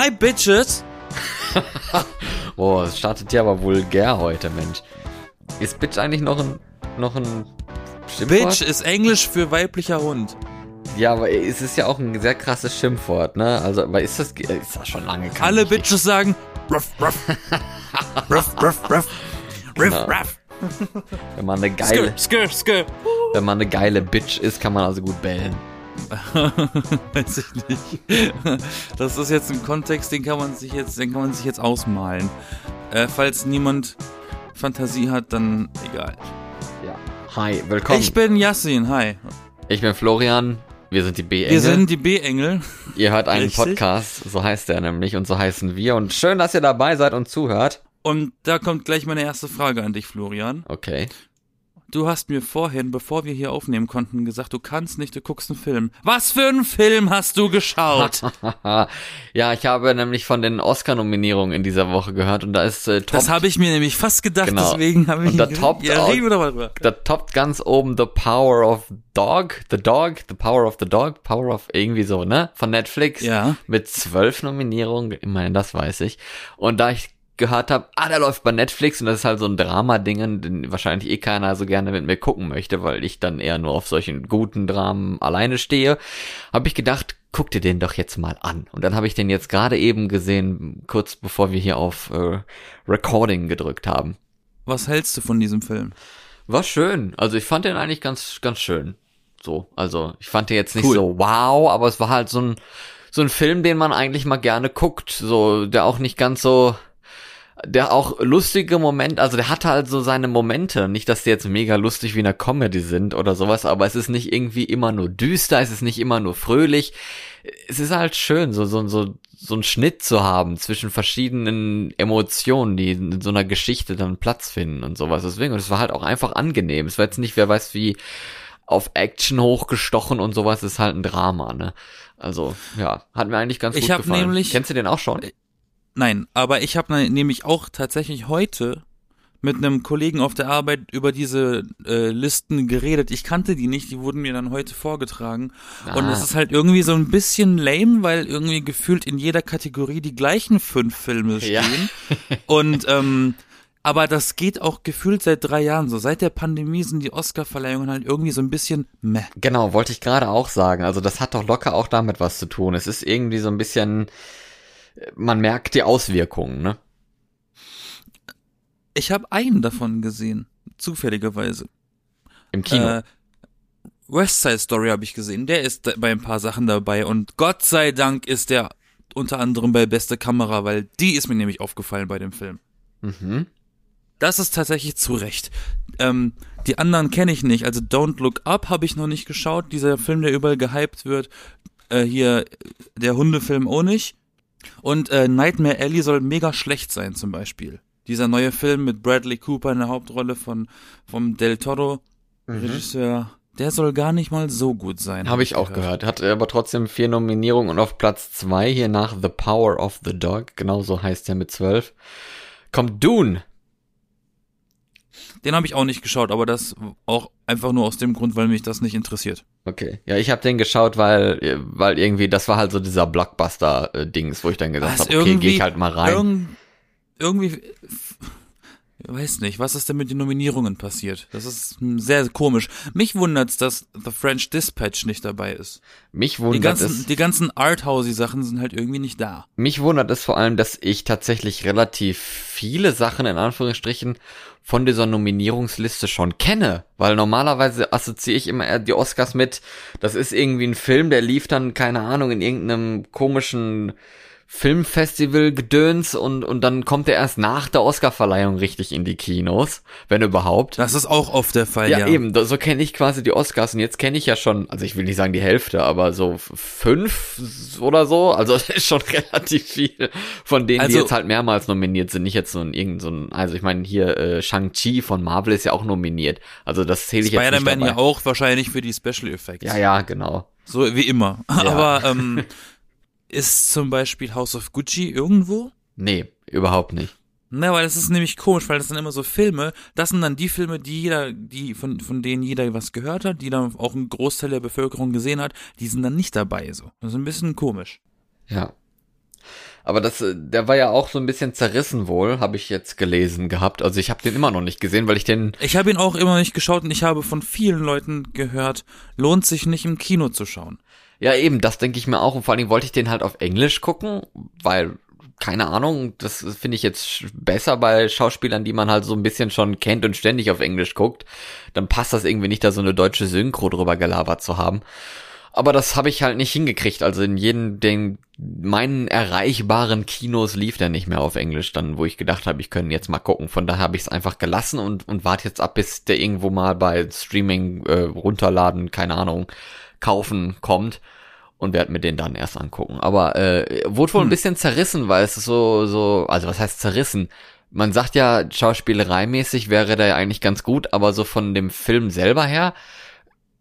Hi, Bitches! Boah, es startet ja aber vulgär heute, Mensch. Ist Bitch eigentlich noch ein, noch ein Schimpfwort? Bitch ist Englisch für weiblicher Hund. Ja, aber es ist ja auch ein sehr krasses Schimpfwort, ne? Also, aber ist das, ist das schon lange kein Alle Bitches sagen ruff, ruff. ruff, ruff, ruff. Riff, Genau. raff. Wenn man eine geile, Skr, skr, skr. wenn man eine geile Bitch ist, kann man also gut bellen. Weiß ich nicht. Das ist jetzt ein Kontext, den kann man sich jetzt, den kann man sich jetzt ausmalen. Äh, falls niemand Fantasie hat, dann egal. Ja. Hi, willkommen. Ich bin Yassin, hi. Ich bin Florian. Wir sind die B-Engel. Wir sind die B-Engel. Ihr hört einen Richtig. Podcast, so heißt er nämlich und so heißen wir. Und schön, dass ihr dabei seid und zuhört. Und da kommt gleich meine erste Frage an dich, Florian. Okay. Du hast mir vorhin, bevor wir hier aufnehmen konnten, gesagt, du kannst nicht, du guckst einen Film. Was für einen Film hast du geschaut? ja, ich habe nämlich von den Oscar-Nominierungen in dieser Woche gehört und da ist äh, top, das habe ich mir nämlich fast gedacht, Genau. deswegen habe ich Und da toppt ja, auch- reden wir doch mal drüber. da toppt ganz oben The Power of Dog, The Dog, The Power of the Dog, Power of irgendwie so, ne? Von Netflix. Ja. Mit zwölf Nominierungen, immerhin, das weiß ich. Und da ich gehört habe, ah, der läuft bei Netflix und das ist halt so ein Drama-Ding, den wahrscheinlich eh keiner so gerne mit mir gucken möchte, weil ich dann eher nur auf solchen guten Dramen alleine stehe, habe ich gedacht, guck dir den doch jetzt mal an. Und dann habe ich den jetzt gerade eben gesehen, kurz bevor wir hier auf äh, Recording gedrückt haben. Was hältst du von diesem Film? War schön. Also ich fand den eigentlich ganz, ganz schön. So, also ich fand den jetzt nicht Cool. so wow, aber es war halt so ein, so ein Film, den man eigentlich mal gerne guckt. So, der auch nicht ganz so, der auch lustige Moment, also der hatte halt so seine Momente. Nicht, dass die jetzt mega lustig wie in einer Comedy sind oder sowas, aber es ist nicht irgendwie immer nur düster, es ist nicht immer nur fröhlich. Es ist halt schön, so, so, so, so einen Schnitt zu haben zwischen verschiedenen Emotionen, die in so einer Geschichte dann Platz finden und sowas. Deswegen, und es war halt auch einfach angenehm. Es war jetzt nicht, wer weiß wie, auf Action hochgestochen und sowas, es ist halt ein Drama, ne? Also, ja, hat mir eigentlich ganz Ich gut hab gefallen. nämlich- Kennst du den auch schon? Nein, aber ich habe nämlich auch tatsächlich heute mit einem Kollegen auf der Arbeit über diese äh, Listen geredet. Ich kannte die nicht, die wurden mir dann heute vorgetragen. Und Ah. es ist halt irgendwie so ein bisschen lame, weil irgendwie gefühlt in jeder Kategorie die gleichen fünf Filme Ja. stehen. Und ähm, aber das geht auch gefühlt seit drei Jahren so. Seit der Pandemie sind die Oscar-Verleihungen halt irgendwie so ein bisschen meh. Genau, wollte ich gerade auch sagen. Also das hat doch locker auch damit was zu tun. Es ist irgendwie so ein bisschen, man merkt die Auswirkungen, ne? Ich habe einen davon gesehen, zufälligerweise. Im Kino. Äh, West Side Story habe ich gesehen. Der ist bei ein paar Sachen dabei und Gott sei Dank ist der unter anderem bei beste Kamera, weil die ist mir nämlich aufgefallen bei dem Film. mhm. Das ist tatsächlich zu Recht. Ähm, die anderen kenne ich nicht. Also Don't Look Up habe ich noch nicht geschaut. Dieser Film, der überall gehypt wird. Äh, hier der Hundefilm auch nicht. Und äh, Nightmare Alley soll mega schlecht sein zum Beispiel. Dieser neue Film mit Bradley Cooper in der Hauptrolle von vom Del Toro Regisseur. Der soll gar nicht mal so gut sein. Habe ich auch gehört. Hat aber trotzdem vier Nominierungen und auf Platz zwei hier nach The Power of the Dog, genauso heißt er mit zwölf, kommt Dune. Den habe ich auch nicht geschaut, aber das auch einfach nur aus dem Grund, weil mich das nicht interessiert. Okay. Ja, ich habe den geschaut, weil, weil irgendwie, das war halt so dieser Blockbuster-Dings, wo ich dann gesagt habe, okay, gehe ich halt mal rein. Irgend, irgendwie, weiß nicht, was ist denn mit den Nominierungen passiert? Das ist sehr komisch. Mich wundert's, dass The French Dispatch nicht dabei ist. Mich Die wundert ganzen, es. die ganzen Arthousey Sachen sind halt irgendwie nicht da. Mich wundert es vor allem, dass ich tatsächlich relativ viele Sachen in Anführungsstrichen von dieser Nominierungsliste schon kenne, weil normalerweise assoziiere ich immer eher die Oscars mit, das ist irgendwie ein Film, der lief dann, keine Ahnung, in irgendeinem komischen Filmfestival-Gedöns und, und dann kommt er erst nach der Oscarverleihung richtig in die Kinos, wenn überhaupt. Das ist auch oft der Fall, ja. Ja, eben, so kenne ich quasi die Oscars und jetzt kenne ich ja schon, also ich will nicht sagen die Hälfte, aber so fünf oder so, also das ist schon relativ viel von denen, die Also- jetzt halt mehrmals nominiert sind, nicht jetzt so ein irgend so ein, also ich meine hier äh, Shang-Chi von Marvel ist ja auch nominiert, also das zähle ich jetzt nicht Spider-Man ja auch wahrscheinlich für die Special Effects. Ja, ja, genau. So wie immer. Aber ähm, ist zum Beispiel House of Gucci irgendwo? Nee, überhaupt nicht. Na, weil das ist nämlich komisch, weil das sind immer so Filme, das sind dann die Filme, die jeder, die, von, von denen jeder was gehört hat, die dann auch ein Großteil der Bevölkerung gesehen hat, die sind dann nicht dabei, so. Das ist ein bisschen komisch. Ja. Aber das, äh, der war ja auch so ein bisschen zerrissen wohl, habe ich jetzt gelesen gehabt. Also ich habe den immer noch nicht gesehen, weil ich den. Ich habe ihn auch immer nicht geschaut und ich habe von vielen Leuten gehört, lohnt sich nicht im Kino zu schauen. Ja, eben, das denke ich mir auch. Und vor allen Dingen wollte ich den halt auf Englisch gucken, weil, keine Ahnung, das finde ich jetzt besser bei Schauspielern, die man halt so ein bisschen schon kennt und ständig auf Englisch guckt. Dann passt das irgendwie nicht, da so eine deutsche Synchro drüber gelabert zu haben. Aber das habe ich halt nicht hingekriegt. Also in jedem den meinen erreichbaren Kinos lief der nicht mehr auf Englisch, dann wo ich gedacht habe, ich könnte jetzt mal gucken. Von daher habe ich es einfach gelassen und und warte jetzt ab, bis der irgendwo mal bei Streaming äh, runterladen, keine Ahnung, kaufen kommt und werde mir den dann erst angucken. Aber äh, wurde wohl hm. ein bisschen zerrissen, weil es so so, also was heißt zerrissen? Man sagt ja, schauspielereimäßig wäre der ja eigentlich ganz gut, aber so von dem Film selber her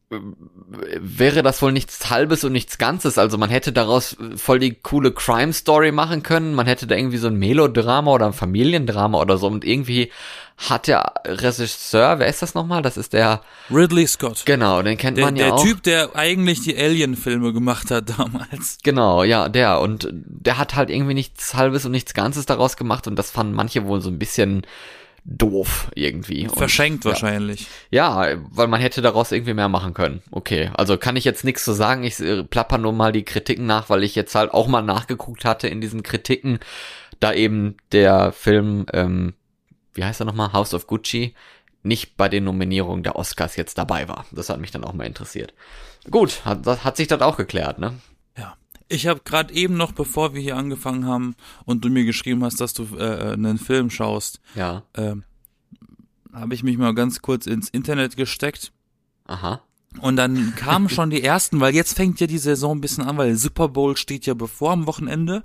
wäre das wohl nichts Halbes und nichts Ganzes. Also man hätte daraus voll die coole Crime Story machen können. Man hätte da irgendwie so ein Melodrama oder ein Familiendrama oder so. Und irgendwie hat der Regisseur, wer ist das nochmal? Das ist der Ridley Scott. Genau, den kennt der, man ja der auch. Der Typ, der eigentlich die Alien-Filme gemacht hat damals. Genau, ja, der. Und der hat halt irgendwie nichts Halbes und nichts Ganzes daraus gemacht. Und das fanden manche wohl so ein bisschen doof irgendwie. Verschenkt und, wahrscheinlich. Ja. ja, weil man hätte daraus irgendwie mehr machen können. Okay, also kann ich jetzt nichts zu sagen. Ich äh, plapper nur mal die Kritiken nach, weil ich jetzt halt auch mal nachgeguckt hatte in diesen Kritiken, da eben der Film, ähm, wie heißt er nochmal, House of Gucci, nicht bei den Nominierungen der Oscars jetzt dabei war. Das hat mich dann auch mal interessiert. Gut, hat, hat sich das auch geklärt, ne? Ich habe gerade eben noch, bevor wir hier angefangen haben und du mir geschrieben hast, dass du äh, einen Film schaust, ja. ähm, habe ich mich mal ganz kurz ins Internet gesteckt. Aha. Und dann kamen schon die ersten, weil jetzt fängt ja die Saison ein bisschen an, weil Super Bowl steht ja bevor am Wochenende.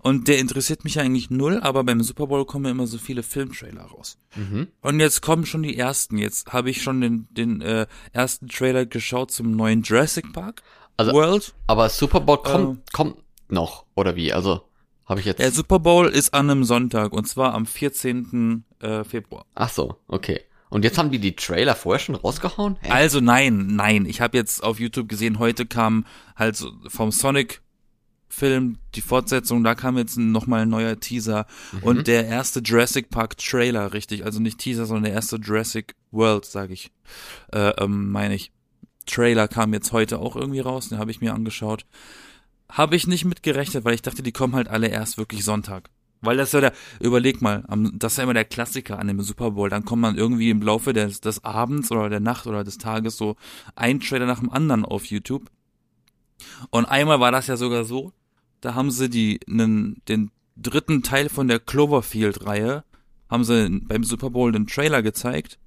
Und der interessiert mich eigentlich null, aber beim Super Bowl kommen ja immer so viele Filmtrailer raus. Mhm. Und jetzt kommen schon die ersten. Jetzt habe ich schon den, den äh, ersten Trailer geschaut zum neuen Jurassic Park. Also, World. Aber Super Bowl kommt, äh, kommt noch, oder wie? Also, habe ich jetzt. Der Super Bowl ist an einem Sonntag und zwar am 14. Äh, Februar. Ach so, okay. Und jetzt haben die die Trailer vorher schon rausgehauen? Hä? Also nein, nein. Ich habe jetzt auf YouTube gesehen, heute kam halt so vom Sonic Film die Fortsetzung, da kam jetzt nochmal ein neuer Teaser mhm. und der erste Jurassic Park Trailer, richtig, also nicht Teaser, sondern der erste Jurassic World, sage ich, äh, ähm, meine ich. Trailer kam jetzt heute auch irgendwie raus, den habe ich mir angeschaut. Habe ich nicht mitgerechnet, weil ich dachte, die kommen halt alle erst wirklich Sonntag. Weil das ja der, überleg mal, das ist ja immer der Klassiker an dem Super Bowl. Dann kommt man irgendwie im Laufe des, des Abends oder der Nacht oder des Tages so ein Trailer nach dem anderen auf YouTube. Und einmal war das ja sogar so, da haben sie die, nen, den dritten Teil von der Cloverfield-Reihe, haben sie beim Super Bowl den Trailer gezeigt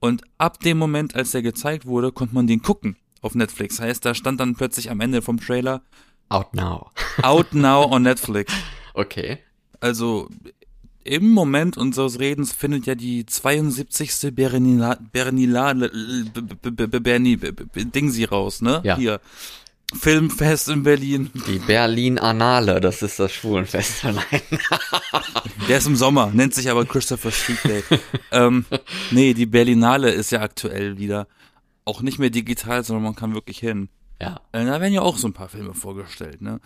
und ab dem Moment, als der gezeigt wurde, konnte man den gucken auf Netflix. Heißt, da stand dann plötzlich am Ende vom Trailer Out Now. Out Now on Netflix. Okay. Also im Moment unseres Redens findet ja die 72. Bernila, Bernila, Berni, Dingsi raus, ne? Ja. Hier. Filmfest in Berlin. Die Berlin Anale, das ist das Schwulenfest. Nein. Der ist im Sommer, nennt sich aber Christopher Street Day. ähm, nee, die Berlinale ist ja aktuell wieder auch nicht mehr digital, sondern man kann wirklich hin. Ja. Äh, da werden ja auch so ein paar Filme vorgestellt, ne?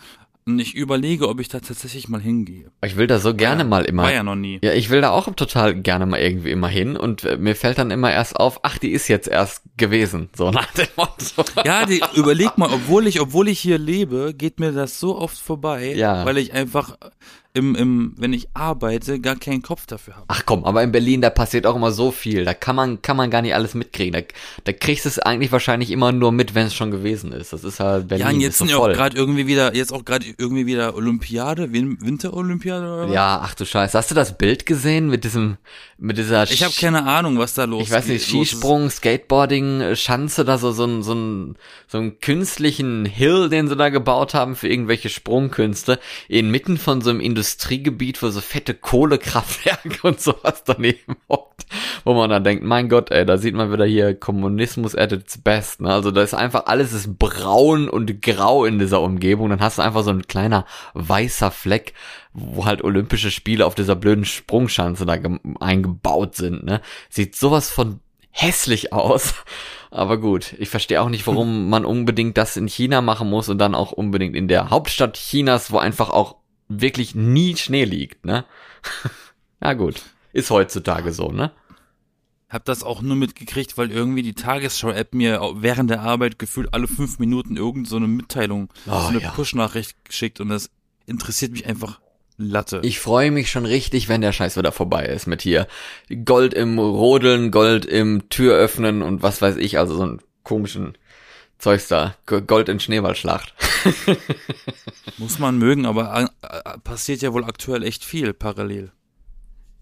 Und ich überlege, ob ich da tatsächlich mal hingehe. Ich will da so gerne ja, mal immer. War ja noch nie. Ja, ich will da auch total gerne mal irgendwie immer hin und äh, mir fällt dann immer erst auf, ach, die ist jetzt erst gewesen, so nach dem Motto. Ja, die, überleg mal, obwohl ich, obwohl ich hier lebe, geht mir das so oft vorbei, ja. weil ich einfach im, im, wenn ich arbeite, gar keinen Kopf dafür habe. Ach komm, aber in Berlin, da passiert auch immer so viel. Da kann man, kann man gar nicht alles mitkriegen. Da, da kriegst du es eigentlich wahrscheinlich immer nur mit, wenn es schon gewesen ist. Das ist halt Berlin. Ja, und jetzt so sind ja auch gerade irgendwie wieder, jetzt auch gerade irgendwie wieder Olympiade, Win Winterolympiade oder was? Ja, ach du Scheiße. Hast du das Bild gesehen mit diesem, mit dieser Ich habe keine Ahnung, was da los ist. Ich weiß nicht, Skisprung, Skateboarding, Schanze, da so, so, ein, so, ein, so einen künstlichen Hill, den sie da gebaut haben für irgendwelche Sprungkünste, inmitten von so einem Industriegebiet, wo so fette Kohlekraftwerke und sowas daneben hockt, wo man dann denkt, mein Gott, ey, da sieht man wieder hier Kommunismus at its best, ne? Also da ist einfach alles ist braun und grau in dieser Umgebung, dann hast du einfach so ein kleiner weißer Fleck, wo halt Olympische Spiele auf dieser blöden Sprungschanze da eingebaut sind, ne? Sieht sowas von hässlich aus. Aber gut, ich verstehe auch nicht, warum man unbedingt das in China machen muss und dann auch unbedingt in der Hauptstadt Chinas, wo einfach auch wirklich nie Schnee liegt, ne? ja gut, ist heutzutage so, ne? Hab das auch nur mitgekriegt, weil irgendwie die Tagesschau-App mir während der Arbeit gefühlt alle fünf Minuten irgend so eine Mitteilung, Oh, so eine ja. Push-Nachricht geschickt und das interessiert mich einfach Latte. Ich freue mich schon richtig, wenn der Scheiß wieder vorbei ist mit hier Gold im Rodeln, Gold im Türöffnen und was weiß ich, also so einen komischen Zeugs da. Gold in Schneeballschlacht. Muss man mögen, aber äh, äh, passiert ja wohl aktuell echt viel parallel.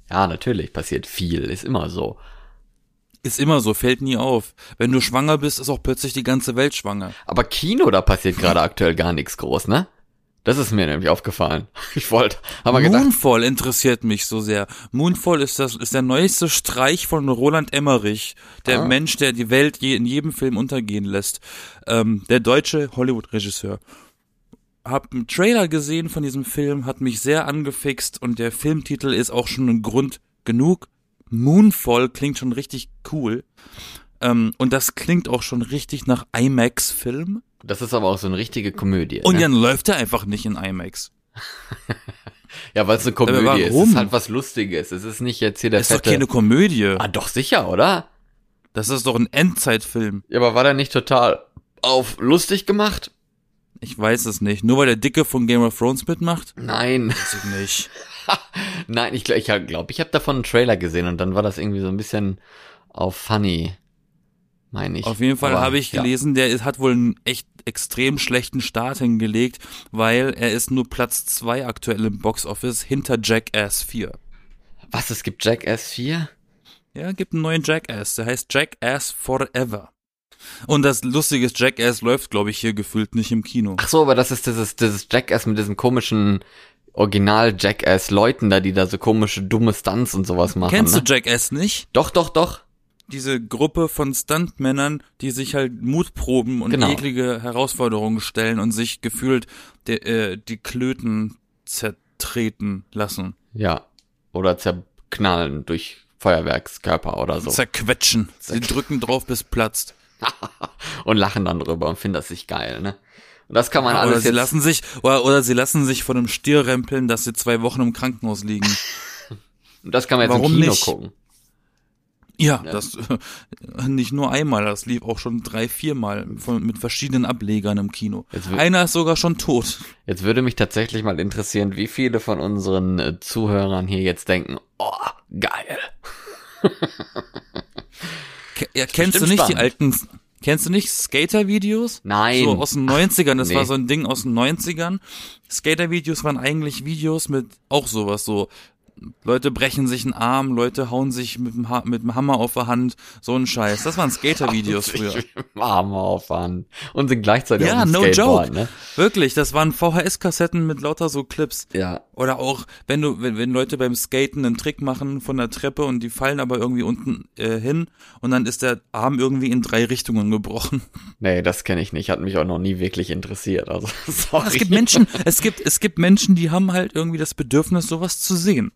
Ja, natürlich, passiert viel, ist immer so. Ist immer so, fällt nie auf. Wenn du schwanger bist, ist auch plötzlich die ganze Welt schwanger. Aber Kino, da passiert gerade aktuell gar nichts groß, ne? Das ist mir nämlich aufgefallen. Ich wollte, aber gedacht, Moonfall interessiert mich so sehr. Moonfall ist das ist der neueste Streich von Roland Emmerich, der Ah. Mensch, der die Welt je, in jedem Film untergehen lässt. Ähm, der deutsche Hollywood-Regisseur. Hab einen Trailer gesehen von diesem Film, hat mich sehr angefixt und der Filmtitel ist auch schon ein Grund genug. Moonfall klingt schon richtig cool. Ähm, und das klingt auch schon richtig nach IMAX-Film. Das ist aber auch so eine richtige Komödie. Und ne? dann läuft er einfach nicht in IMAX. ja, weil es eine Komödie Aber ist. Es warum? ist halt was Lustiges. Es ist nicht jetzt hier der Das ist doch fette... keine Komödie. ah, doch sicher, oder? Das ist doch ein Endzeitfilm. Ja, aber war der nicht total auf lustig gemacht? Ich weiß es nicht. Nur weil der Dicke von Game of Thrones mitmacht? Nein. Weiß ich nicht. Nein, ich glaube, ich, glaub, ich habe davon einen Trailer gesehen und dann war das irgendwie so ein bisschen auf funny, meine ich. Auf jeden Fall habe ich ja. gelesen, der ist, hat wohl einen echt extrem schlechten Start hingelegt, weil er ist nur Platz zwei aktuell im Boxoffice hinter Jackass 4. Was, es gibt Jackass 4? Ja, gibt einen neuen Jackass, der heißt Jackass Forever. Und das Lustige Jackass läuft, glaube ich, hier gefühlt nicht im Kino. Ach so, aber das ist dieses, dieses Jackass mit diesem komischen Original-Jackass-Leuten da, die da so komische, dumme Stunts und sowas machen. Kennst ne? du Jackass nicht? Doch, doch, doch. Diese Gruppe von Stuntmännern, die sich halt Mutproben und Genau. eklige Herausforderungen stellen und sich gefühlt de, äh, die Klöten zertreten lassen. Ja. Oder zerknallen durch Feuerwerkskörper oder so. Zerquetschen. Sie drücken drauf, bis platzt. und lachen dann drüber und finden das sich geil, ne? Und das kann man oder alles sie jetzt, lassen sich, oder, oder sie lassen sich von einem Stier rempeln, dass sie zwei Wochen im Krankenhaus liegen. das kann man jetzt Warum im Kino nicht? gucken. Ja, das äh, nicht nur einmal, das lief auch schon drei, viermal von, mit verschiedenen Ablegern im Kino. Einer ist sogar schon tot. Jetzt würde mich tatsächlich mal interessieren, wie viele von unseren äh, Zuhörern hier jetzt denken, oh, geil. Ke ja, kennst du nicht die spannend. alten, kennst du nicht Skater-Videos? Nein. So aus den 90ern, das nee. war so ein Ding aus den 90ern. Skater-Videos waren eigentlich Videos mit auch sowas, so Leute brechen sich einen Arm, Leute hauen sich mit dem, ha mit dem Hammer auf der Hand, so ein Scheiß. Das waren Skater-Videos früher. Arme auffahren. Und sind gleichzeitig Ja, auf dem no Skateboard, joke. ne? Wirklich, das waren VHS-Kassetten mit lauter so Clips. Ja. Oder auch, wenn du, wenn, wenn Leute beim Skaten einen Trick machen von der Treppe und die fallen aber irgendwie unten äh, hin und dann ist der Arm irgendwie in drei Richtungen gebrochen. Nee, das kenne ich nicht. Hat mich auch noch nie wirklich interessiert. Also, sorry. Es gibt Menschen, es gibt, es gibt Menschen, die haben halt irgendwie das Bedürfnis, sowas zu sehen.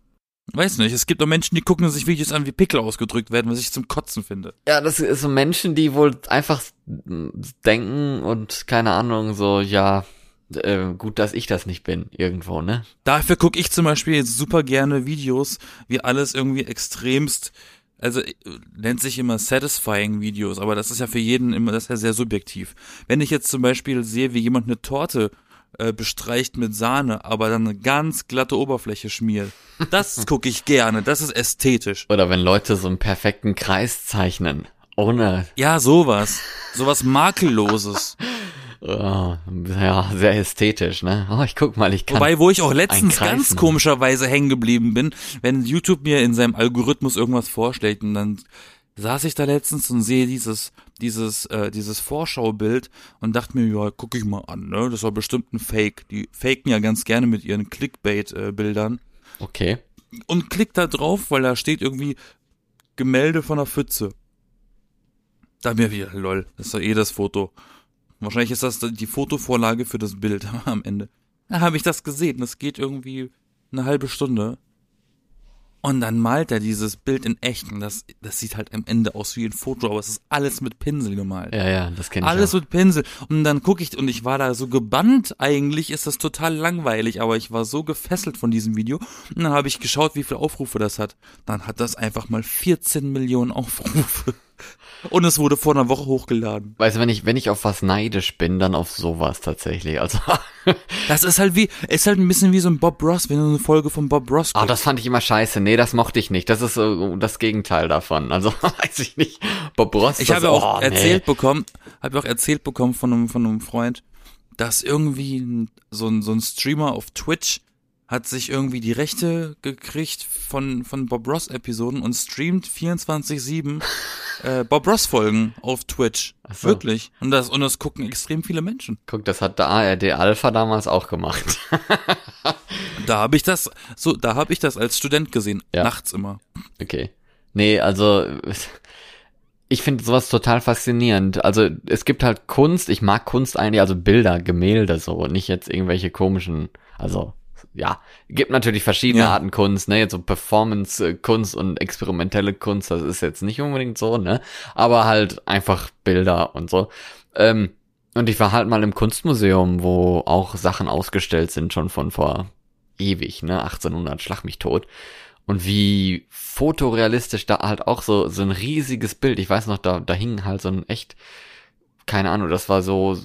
Weiß nicht, es gibt auch Menschen, die gucken sich Videos an, wie Pickel ausgedrückt werden, was ich zum Kotzen finde. Ja, das ist so Menschen, die wohl einfach denken und keine Ahnung, so, ja, äh, gut, dass ich das nicht bin, irgendwo, ne? Dafür gucke ich zum Beispiel jetzt super gerne Videos, wie alles irgendwie extremst, also äh, nennt sich immer satisfying Videos, aber das ist ja für jeden immer, das ist ja sehr subjektiv. Wenn ich jetzt zum Beispiel sehe, wie jemand eine Torte äh, bestreicht mit Sahne, aber dann eine ganz glatte Oberfläche schmiert, das gucke ich gerne, das ist ästhetisch. Oder wenn Leute so einen perfekten Kreis zeichnen. Ohne, Ja, sowas. Sowas makelloses. oh, ja, sehr ästhetisch, ne? Oh, ich guck mal, ich kann. Wobei, wo ich auch letztens ganz komischerweise hängen geblieben bin, wenn YouTube mir in seinem Algorithmus irgendwas vorschlägt und dann saß ich da letztens und sehe dieses dieses äh, dieses Vorschaubild und dachte mir, ja, guck ich mal an, ne? Das war bestimmt ein Fake. Die faken ja ganz gerne mit ihren Clickbait äh, Bildern okay. und klick da drauf, weil da steht irgendwie Gemälde von einer Pfütze. Da mir wieder, lol, das ist doch eh das Foto. Wahrscheinlich ist das die Fotovorlage für das Bild am Ende. Da habe ich das gesehen. Das geht irgendwie eine halbe Stunde. Und dann malt er dieses Bild in echt und das, das sieht halt am Ende aus wie ein Foto, aber es ist alles mit Pinsel gemalt. Ja, ja, das kenne ich Alles auch. mit Pinsel. Und dann gucke ich und ich war da so gebannt. Eigentlich ist das total langweilig, aber ich war so gefesselt von diesem Video. Und dann habe ich geschaut, wie viele Aufrufe das hat. Dann hat das einfach mal 14 Millionen Aufrufe. Und es wurde vor einer Woche hochgeladen. Weißt du, wenn ich, wenn ich auf was neidisch bin, dann auf sowas tatsächlich. Also, Das ist halt wie, ist halt ein bisschen wie so ein Bob Ross, wenn du eine Folge von Bob Ross ah, guckst. das fand ich immer scheiße. Nee, das mochte ich nicht. Das ist so das Gegenteil davon. Also, weiß ich nicht. Bob Ross. Ich habe auch oh, nee. erzählt bekommen, habe auch erzählt bekommen von einem, von einem Freund, dass irgendwie so ein, so ein Streamer auf Twitch hat sich irgendwie die Rechte gekriegt von, von Bob Ross Episoden und streamt 24-7 äh, Bob Ross Folgen auf Twitch. So. Wirklich. Und das, und das gucken extrem viele Menschen. Guck, das hat der ARD Alpha damals auch gemacht. Da habe ich das, so, da habe ich das als Student gesehen. Ja. Nachts immer. Okay. Nee, also ich finde sowas total faszinierend. Also es gibt halt Kunst, ich mag Kunst eigentlich, also Bilder, Gemälde so, nicht jetzt irgendwelche komischen, also ja, gibt natürlich verschiedene Ja. Arten Kunst, ne, jetzt so Performance-Kunst und experimentelle Kunst, das ist jetzt nicht unbedingt so, ne, aber halt einfach Bilder und so. Ähm, und ich war halt mal im Kunstmuseum, wo auch Sachen ausgestellt sind, schon von vor ewig, ne, 1800, schlag mich tot. Und wie fotorealistisch da halt auch so, so ein riesiges Bild. Ich weiß noch, da, da hing halt so ein echt, keine Ahnung, das war so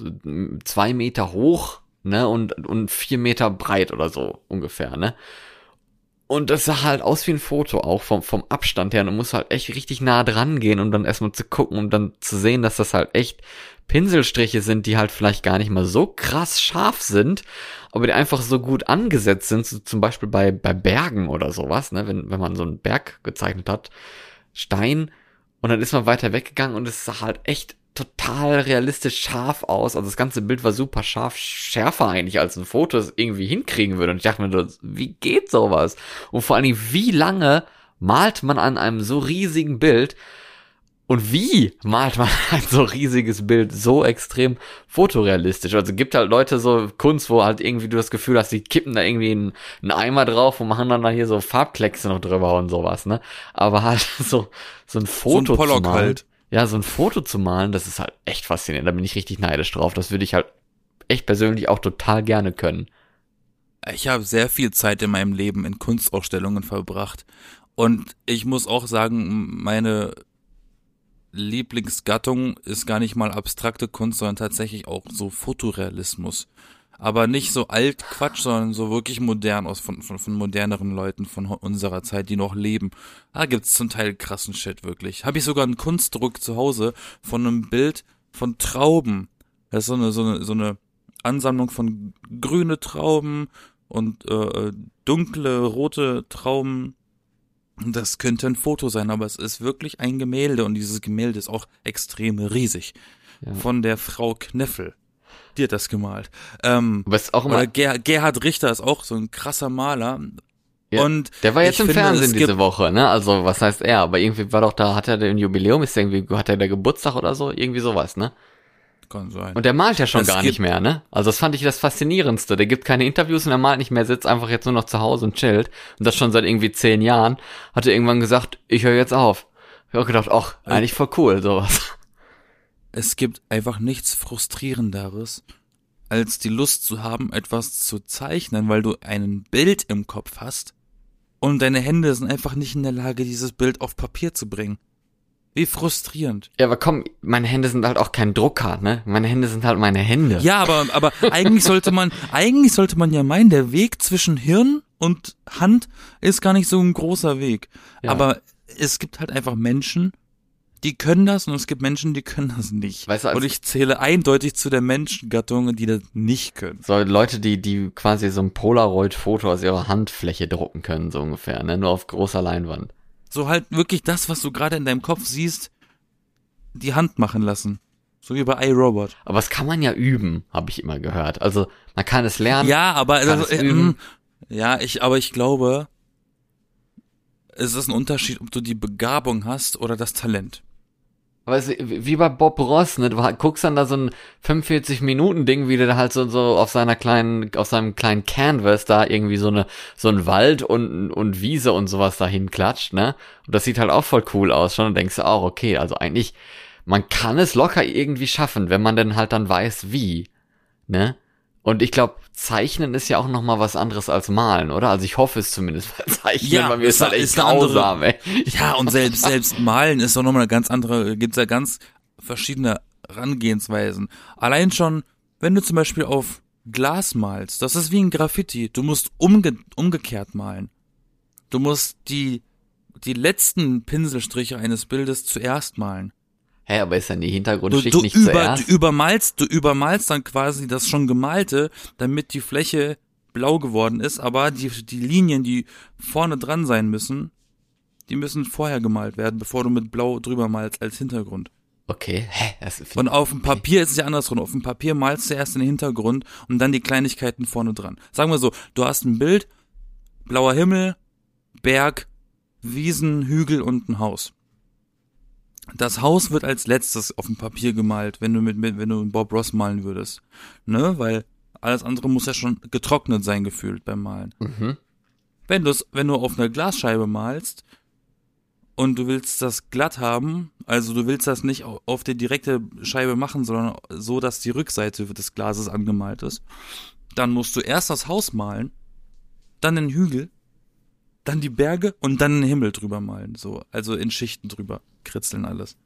zwei Meter hoch, ne, und, und vier Meter breit oder so ungefähr, ne. Und das sah halt aus wie ein Foto auch vom, vom Abstand her. Und du musst halt echt richtig nah dran gehen, um dann erstmal zu gucken, um dann zu sehen, dass das halt echt Pinselstriche sind, die halt vielleicht gar nicht mal so krass scharf sind, aber die einfach so gut angesetzt sind, so zum Beispiel bei, bei Bergen oder sowas, ne, wenn, wenn man so einen Berg gezeichnet hat, Stein, und dann ist man weiter weggegangen und es sah halt echt total realistisch scharf aus. Also das ganze Bild war super scharf, schärfer eigentlich als ein Foto es irgendwie hinkriegen würde. Und ich dachte mir, das- wie geht sowas? Und vor allen Dingen, wie lange malt man an einem so riesigen Bild? Und wie malt man ein so riesiges Bild so extrem fotorealistisch? Also gibt halt Leute so Kunst, wo halt irgendwie du das Gefühl hast, die kippen da irgendwie einen, einen Eimer drauf und machen dann da hier so Farbkleckse noch drüber und sowas, ne? Aber halt so, so ein Foto so ein Pollock halt. Ja, so ein Foto zu malen, das ist halt echt faszinierend. Da bin ich richtig neidisch drauf. Das würde ich halt echt persönlich auch total gerne können. Ich habe sehr viel Zeit in meinem Leben in Kunstausstellungen verbracht. Und ich muss auch sagen, meine Lieblingsgattung ist gar nicht mal abstrakte Kunst, sondern tatsächlich auch so Fotorealismus. Aber nicht so alt Quatsch, sondern so wirklich modern aus von, von, von moderneren Leuten von unserer Zeit, die noch leben. Da gibt's zum Teil krassen Shit, wirklich. Habe ich sogar einen Kunstdruck zu Hause von einem Bild von Trauben. Das ist so eine, so eine, so eine Ansammlung von grüne Trauben und äh, dunkle rote Trauben. Das könnte ein Foto sein, aber es ist wirklich ein Gemälde und dieses Gemälde ist auch extrem riesig. Ja. Von der Frau Kneffel. Die hat das gemalt. Ähm, ist auch immer, Ger Gerhard Richter ist auch so ein krasser Maler. Ja, und der war jetzt im finde, Fernsehen es diese Woche, ne? Also, was heißt er? Aber irgendwie war doch da, hat er ein Jubiläum, ist irgendwie, hat er der Geburtstag oder so? Irgendwie sowas, ne? Kann sein. Und der malt ja schon Es gar nicht mehr, ne? Also, das fand ich das Faszinierendste. Der gibt keine Interviews und er malt nicht mehr, sitzt einfach jetzt nur noch zu Hause und chillt. Und das schon seit irgendwie zehn Jahren. Hat er irgendwann gesagt, ich höre jetzt auf. Ich hab auch gedacht, ach, eigentlich voll cool, sowas. Es gibt einfach nichts frustrierenderes, als die Lust zu haben, etwas zu zeichnen, weil du ein Bild im Kopf hast und deine Hände sind einfach nicht in der Lage, dieses Bild auf Papier zu bringen. Wie frustrierend. Ja, aber komm, meine Hände sind halt auch kein Drucker, ne? Meine Hände sind halt meine Hände. Ja, aber, aber eigentlich sollte man, eigentlich sollte man ja meinen, der Weg zwischen Hirn und Hand ist gar nicht so ein großer Weg. Ja. Aber es gibt halt einfach Menschen, die können das und es gibt Menschen, die können das nicht. Weißt du, und ich zähle eindeutig zu der Menschengattung, die das nicht können. So Leute, die, die quasi so ein Polaroid-Foto aus ihrer Handfläche drucken können, so ungefähr, ne? Nur auf großer Leinwand. So halt wirklich das, was du gerade in deinem Kopf siehst, die Hand machen lassen. So wie bei iRobot. Aber das kann man ja üben, habe ich immer gehört. Also man kann es lernen. Ja, aber es äh, üben. mm, ja, ich, aber ich glaube, es ist ein Unterschied, ob du die Begabung hast oder das Talent. Weißt du, wie bei Bob Ross, ne? Du guckst dann da so ein 45 Minuten Ding, wie der halt so, so auf seiner kleinen, auf seinem kleinen Canvas da irgendwie so eine, so ein Wald und, und Wiese und sowas dahin klatscht, ne? Und das sieht halt auch voll cool aus schon und denkst du auch, okay, also eigentlich, man kann es locker irgendwie schaffen, wenn man denn halt dann weiß, wie, ne? Und ich glaube, Zeichnen ist ja auch noch mal was anderes als Malen, oder? Also ich hoffe es zumindest, weil Zeichnen Ja, bei mir ist ist halt eine- echt ist andere- grausam, ey. Ja, und selbst, selbst malen ist doch nochmal eine ganz andere, gibt's ja ganz verschiedene Herangehensweisen. Allein schon, wenn du zum Beispiel auf Glas malst, das ist wie ein Graffiti. Du musst umge umgekehrt malen. Du musst die, die letzten Pinselstriche eines Bildes zuerst malen. Hä, aber ist dann die Du, Hintergrundschicht du, nicht über, zuerst? du übermalst, du übermalst dann quasi das schon gemalte, damit die Fläche blau geworden ist, aber die, die Linien, die vorne dran sein müssen, die müssen vorher gemalt werden, bevor du mit blau drüber malst als Hintergrund. Okay, hä, das Und auf dem Papier ist es ja andersrum. Auf dem Papier malst du erst den Hintergrund und dann die Kleinigkeiten vorne dran. Sagen wir so, du hast ein Bild, blauer Himmel, Berg, Wiesen, Hügel und ein Haus. Das Haus wird als letztes auf dem Papier gemalt, wenn du mit, mit wenn du Bob Ross malen würdest. Ne, weil alles andere muss ja schon getrocknet sein gefühlt beim Malen. Mhm. Wenn du wenn du auf einer Glasscheibe malst und du willst das glatt haben, also du willst das nicht au- auf die direkte Scheibe machen, sondern so, dass die Rückseite des Glases angemalt ist, dann musst du erst das Haus malen, dann den Hügel, dann die Berge und dann den Himmel drüber malen, so, also in Schichten drüber kritzeln alles.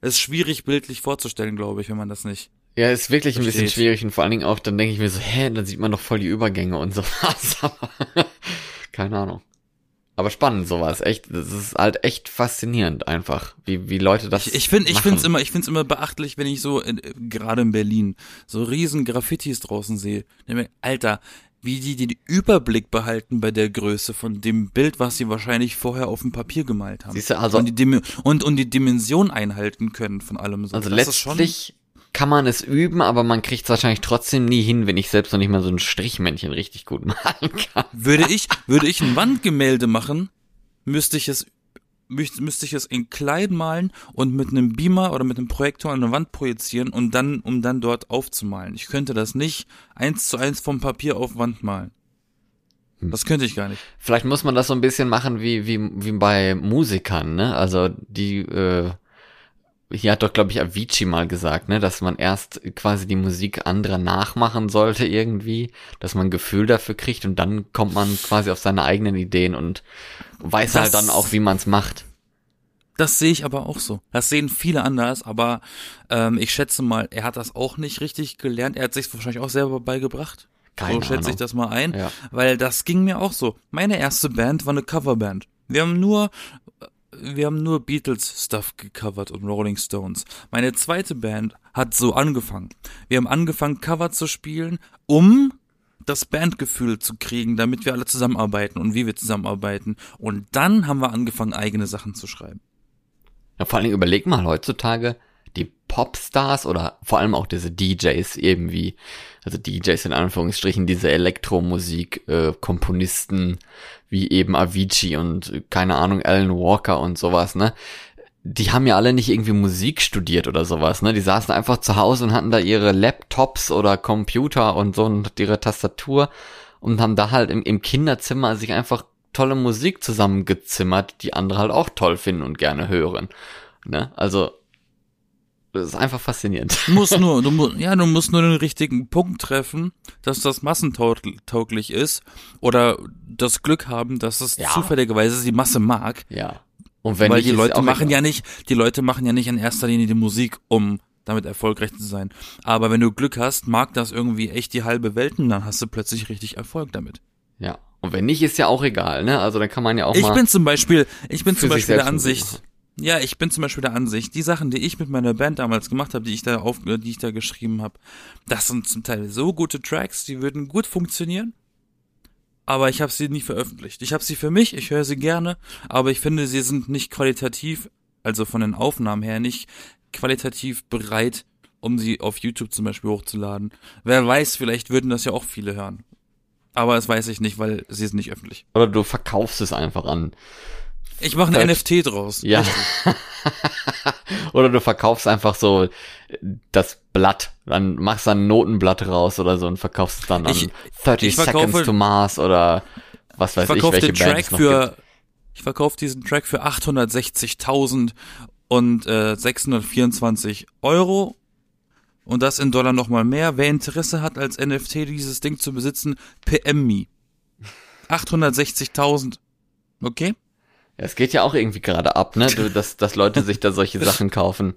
Es ist schwierig bildlich vorzustellen, glaube ich, wenn man das nicht. Ja, ist wirklich ein bisschen Versteht. schwierig und vor allen Dingen auch, dann denke ich mir so, hä, dann sieht man doch voll die Übergänge und sowas. Keine Ahnung. Aber spannend sowas, echt. Das ist halt echt faszinierend einfach, wie, wie Leute das Ich, ich finde, ich finde es immer, ich finde es immer beachtlich, wenn ich so in, gerade in Berlin so riesen Graffitis draußen sehe. Alter, wie die den Überblick behalten bei der Größe von dem Bild, was sie wahrscheinlich vorher auf dem Papier gemalt haben. Siehst du, also- und die, Dim und, und die Dimension einhalten können von allem so. Also Das letztlich kann man es üben, aber man kriegt es wahrscheinlich trotzdem nie hin, wenn ich selbst noch nicht mal so ein Strichmännchen richtig gut malen kann. Würde ich, würde ich ein Wandgemälde machen, müsste ich es, müsste, ich es in klein malen und mit einem Beamer oder mit einem Projektor an eine Wand projizieren und dann, um dann dort aufzumalen. Ich könnte das nicht eins zu eins vom Papier auf Wand malen. Das könnte ich gar nicht. Vielleicht muss man das so ein bisschen machen wie, wie, wie bei Musikern, ne? Also die, äh, hier hat doch, glaube ich, Avicii mal gesagt, ne, dass man erst quasi die Musik anderer nachmachen sollte irgendwie, dass man ein Gefühl dafür kriegt und dann kommt man quasi auf seine eigenen Ideen und weiß Das- halt dann auch, wie man es macht. Das sehe ich aber auch so. Das sehen viele anders, aber ähm, ich schätze mal, er hat das auch nicht richtig gelernt. Er hat sich wahrscheinlich auch selber beigebracht. Keine so schätze ich Ahnung. das mal ein, Ja. weil das ging mir auch so. Meine erste Band war eine Coverband. Wir haben nur wir haben nur Beatles Stuff gecovert und Rolling Stones. Meine zweite Band hat so angefangen. Wir haben angefangen Cover zu spielen, um das Bandgefühl zu kriegen, damit wir alle zusammenarbeiten und wie wir zusammenarbeiten. Und dann haben wir angefangen eigene Sachen zu schreiben. Ja, vor Dingen überleg mal heutzutage, die Popstars oder vor allem auch diese DJs eben wie, also DJs in Anführungsstrichen, diese Elektromusik-Komponisten wie eben Avicii und äh, keine Ahnung, Alan Walker und sowas, ne? Die haben ja alle nicht irgendwie Musik studiert oder sowas, ne? Die saßen einfach zu Hause und hatten da ihre Laptops oder Computer und so und ihre Tastatur und haben da halt im, im Kinderzimmer sich einfach tolle Musik zusammengezimmert, die andere halt auch toll finden und gerne hören. Ne? Also, das ist einfach faszinierend. Du musst nur, du musst, ja, du musst nur den richtigen Punkt treffen, dass das massentauglich ist oder das Glück haben, dass es Ja. zufälligerweise die Masse mag. Ja. Und wenn Weil nicht, die Leute machen ja nicht, die Leute machen ja nicht in erster Linie die Musik, um damit erfolgreich zu sein. Aber wenn du Glück hast, mag das irgendwie echt die halbe Welt und dann hast du plötzlich richtig Erfolg damit. Ja. Und wenn nicht, ist ja auch egal, ne? Also dann kann man ja auch Ich mal. bin zum Beispiel, ich bin zum Beispiel der Ansicht, ja, ich bin zum Beispiel der Ansicht, die Sachen, die ich mit meiner Band damals gemacht habe, die ich da auf, die ich da geschrieben habe, das sind zum Teil so gute Tracks, die würden gut funktionieren. Aber ich habe sie nie veröffentlicht. Ich habe sie für mich, ich höre sie gerne, aber ich finde, sie sind nicht qualitativ, also von den Aufnahmen her nicht qualitativ bereit, um sie auf YouTube zum Beispiel hochzuladen. Wer weiß, vielleicht würden das ja auch viele hören. Aber das weiß ich nicht, weil sie ist nicht öffentlich. Oder du verkaufst es einfach an Ich mache ein NFT draus. Ja. oder du verkaufst einfach so das Blatt, dann machst du ein Notenblatt raus oder so und verkaufst es dann an Ich- 30 ich verkaufe- Seconds to Mars oder was Ich weiß ich, verkaufe welche den Track Bands noch für, gibt. ich verkaufe diesen Track für 860.000 und äh, 624 Euro. Und das in Dollar nochmal mehr. Wer Interesse hat, als NFT dieses Ding zu besitzen, PM me. 860.000. Okay? Ja, Es geht ja auch irgendwie gerade ab, ne, du, dass, dass Leute sich da solche Sachen kaufen.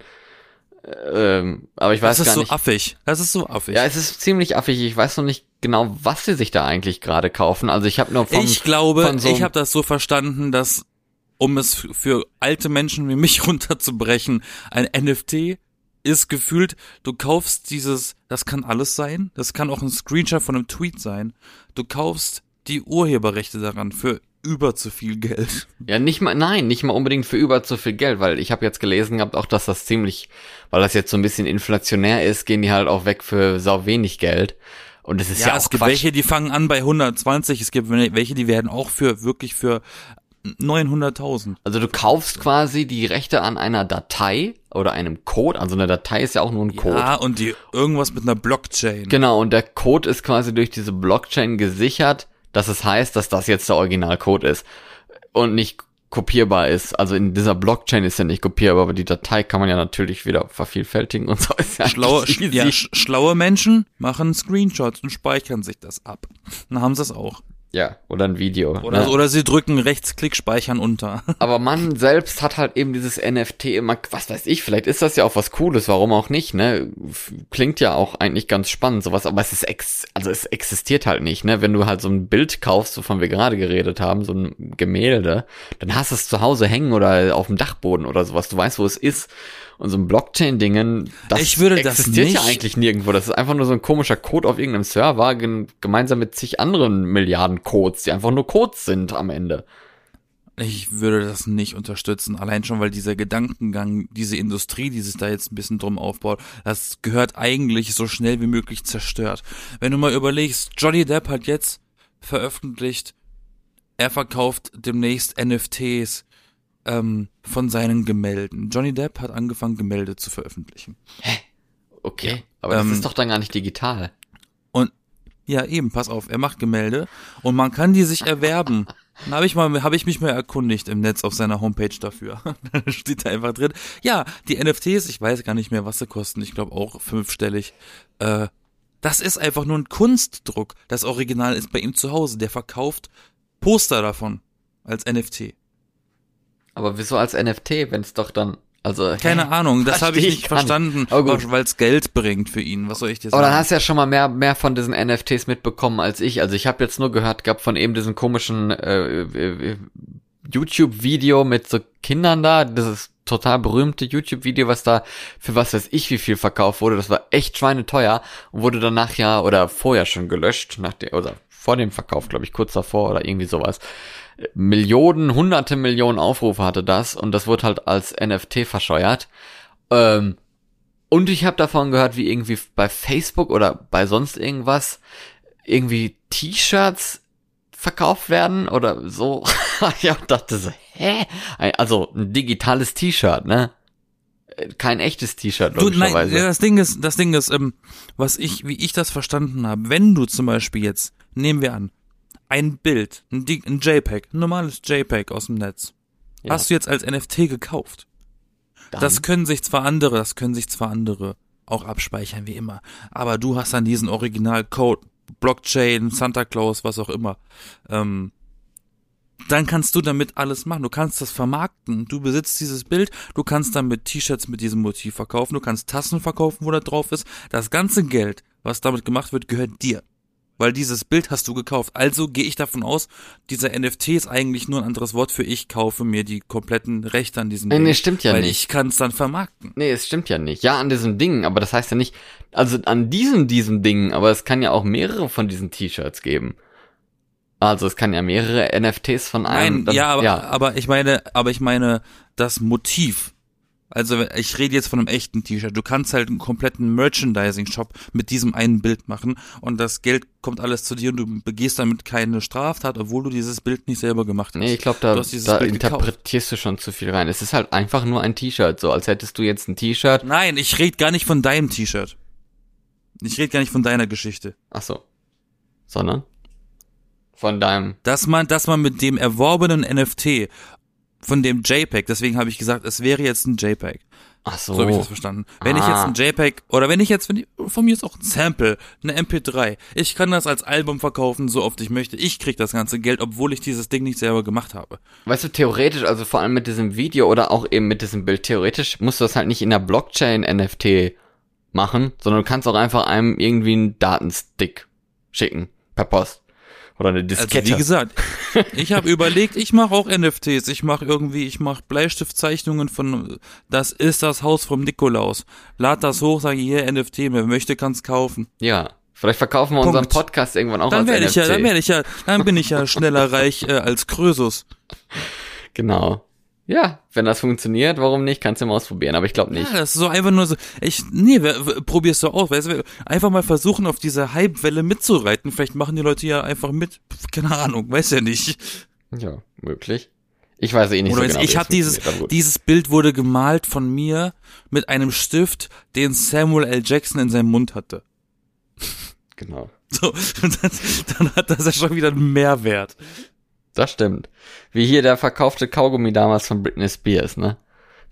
Ähm, aber ich weiß Das ist gar so nicht. affig. Das ist so affig. Ja, es ist ziemlich affig. Ich weiß noch nicht genau, was sie sich da eigentlich gerade kaufen. Also ich habe nur vom, ich glaube, von so ich habe das so verstanden, dass um es für alte Menschen wie mich runterzubrechen, ein NFT ist gefühlt, du kaufst dieses, das kann alles sein, das kann auch ein Screenshot von einem Tweet sein. Du kaufst die Urheberrechte daran für über zu viel Geld. Ja, nicht mal, nein, nicht mal unbedingt für über zu viel Geld, weil ich habe jetzt gelesen gehabt, auch dass das ziemlich, weil das jetzt so ein bisschen inflationär ist, gehen die halt auch weg für sau wenig Geld. Und es ist ja, Ja, auch es gibt Quatsch. welche, die fangen an bei 120, es gibt welche, die werden auch für wirklich für 900.000. Also du kaufst quasi die Rechte an einer Datei oder einem Code, also eine Datei ist ja auch nur ein Code. Ja, und die irgendwas mit einer Blockchain. Genau, und der Code ist quasi durch diese Blockchain gesichert, dass es heißt, dass das jetzt der Originalcode ist und nicht kopierbar ist. Also in dieser Blockchain ist ja nicht kopierbar, aber die Datei kann man ja natürlich wieder vervielfältigen und so ist ja Schlaue, ja, sch schlaue Menschen machen Screenshots und speichern sich das ab. Dann haben sie es auch. Ja, oder ein Video. Oder, ne? oder sie drücken Rechtsklick speichern unter. Aber man selbst hat halt eben dieses NFT immer, was weiß ich, vielleicht ist das ja auch was Cooles, warum auch nicht, ne? Klingt ja auch eigentlich ganz spannend, sowas, aber es ist ex, also es existiert halt nicht, ne? Wenn du halt so ein Bild kaufst, wovon wir gerade geredet haben, so ein Gemälde, dann hast du es zu Hause hängen oder auf dem Dachboden oder sowas, du weißt, wo es ist. Und so ein Blockchain-Dingen, das Ich würde das existiert ja nicht- eigentlich nirgendwo. Das ist einfach nur so ein komischer Code auf irgendeinem Server, gemeinsam mit zig anderen Milliarden Codes, die einfach nur Codes sind am Ende. Ich würde das nicht unterstützen. Allein schon, weil dieser Gedankengang, diese Industrie, die sich da jetzt ein bisschen drum aufbaut, das gehört eigentlich so schnell wie möglich zerstört. Wenn du mal überlegst, Johnny Depp hat jetzt veröffentlicht, er verkauft demnächst NFTs ähm, von seinen Gemälden. Johnny Depp hat angefangen, Gemälde zu veröffentlichen. Okay, aber das Ähm, ist doch dann gar nicht digital. Und ja, eben, pass auf, er macht Gemälde und man kann die sich erwerben. Dann habe ich mal, habe ich mich mal erkundigt im Netz auf seiner Homepage dafür. da steht da einfach drin. Ja, die NFTs, ich weiß gar nicht mehr, was sie kosten. Ich glaube auch fünfstellig. Äh, das ist einfach nur ein Kunstdruck. Das Original ist bei ihm zu Hause. Der verkauft Poster davon als NFT. Aber wieso als NFT, wenn es doch dann, also Keine hä? Ahnung, das habe ich nicht verstanden, gut. weil es Geld bringt für ihn. Was soll ich dir sagen? dann hast ja schon mal mehr, mehr von diesen NFTs mitbekommen als ich. Also ich habe jetzt nur gehört gehabt von eben diesem komischen äh, äh, YouTube-Video mit so Kindern da. Das ist total berühmte YouTube-Video, was da für was weiß ich wie viel verkauft wurde. Das war echt schweineteuer und wurde danach ja oder vorher schon gelöscht, nach der, oder vor dem Verkauf, glaube ich, kurz davor oder irgendwie sowas. Millionen, hunderte Millionen Aufrufe hatte das und das wurde halt als NFT verscheuert. Ähm, und ich habe davon gehört, wie irgendwie bei Facebook oder bei sonst irgendwas irgendwie T-Shirts verkauft werden oder so. ich auch dachte so, hä? Also ein digitales T-Shirt, ne? Kein echtes T-Shirt, nein, logischerweise. ja, das Ding ist, das Ding ist, ähm, was ich, wie ich das verstanden habe, wenn du zum Beispiel jetzt, nehmen wir an, ein Bild, ein, ein JPEG, ein normales JPEG aus dem Netz, Ja. hast du jetzt als NFT gekauft. Dann- Das können sich zwar andere, das können sich zwar andere auch abspeichern, wie immer, aber du hast dann diesen Originalcode, Blockchain, Santa Claus, was auch immer. Ähm, dann kannst du damit alles machen. Du kannst das vermarkten. Du besitzt dieses Bild. Du kannst damit T-Shirts mit diesem Motiv verkaufen. Du kannst Tassen verkaufen, wo da drauf ist. Das ganze Geld, was damit gemacht wird, gehört dir. Weil dieses Bild hast du gekauft. Also gehe ich davon aus, dieser NFT ist eigentlich nur ein anderes Wort für ich kaufe mir die kompletten Rechte an diesem Nee, Ding. nee, stimmt ja weil nicht. ich kann es dann vermarkten. Nee, es stimmt ja nicht. Ja, an diesem Ding, aber das heißt ja nicht, also an diesem, diesem Ding, aber es kann ja auch mehrere von diesen T-Shirts geben. Also es kann ja mehrere NFTs von einem. Nein, dann- ja, aber, ja, aber ich meine, aber ich meine, das Motiv Also ich rede jetzt von einem echten T-Shirt. Du kannst halt einen kompletten Merchandising-Shop mit diesem einen Bild machen und das Geld kommt alles zu dir und du begehst damit keine Straftat, obwohl du dieses Bild nicht selber gemacht hast. Nee, ich glaube, da, da gekauft. interpretierst du schon zu viel rein. Es ist halt einfach nur ein T-Shirt, so als hättest du jetzt ein T-Shirt. Nein, ich rede gar nicht von deinem T-Shirt. Ich rede gar nicht von deiner Geschichte. Ach so. Sondern? Von deinem. Dass man, dass man mit dem erworbenen NFT von dem JPEG, deswegen habe ich gesagt, es wäre jetzt ein JPEG. Ach so. So habe ich das verstanden. Wenn ich jetzt Ah. ein JPEG oder wenn ich jetzt, wenn ich, von mir ist auch ein Sample, eine MP3, ich kann das als Album verkaufen, so oft ich möchte. Ich krieg das ganze Geld, obwohl ich dieses Ding nicht selber gemacht habe. Weißt du, theoretisch, also vor allem mit diesem Video oder auch eben mit diesem Bild, theoretisch musst du das halt nicht in der Blockchain-NFT machen, sondern du kannst auch einfach einem irgendwie einen Datenstick schicken. Per Post. Oder eine Also Diskette. wie gesagt, ich habe überlegt, ich mache auch NFTs. Ich mache irgendwie, ich mache Bleistiftzeichnungen von, das ist das Haus vom Nikolaus. Lad das hoch, sage hier NFT, wer möchte, kann's kaufen. ja. Vielleicht verkaufen wir Punkt. unseren Podcast irgendwann auch Dann als werde ich NFT. ja, dann werde ich ja, dann bin ich ja schneller reich äh, als Krösus. Genau. Ja, wenn das funktioniert, warum nicht? Kannst du mal ausprobieren, aber ich glaube nicht. Ja, das ist so einfach nur so, ich, nee, probier's doch aus, weißt du, einfach mal versuchen, auf diese Hype-Welle mitzureiten. Vielleicht machen die Leute ja einfach mit, keine Ahnung, weiß ja nicht. Ja, möglich. Ich weiß eh nicht Oder so genau. ich habe es dieses, dieses Bild wurde gemalt von mir mit einem Stift, den Samuel L. Jackson in seinem Mund hatte. Genau. So, und dann, dann hat das ja schon wieder einen Mehrwert. Das stimmt. Wie hier der verkaufte Kaugummi damals von Britney Spears, ne?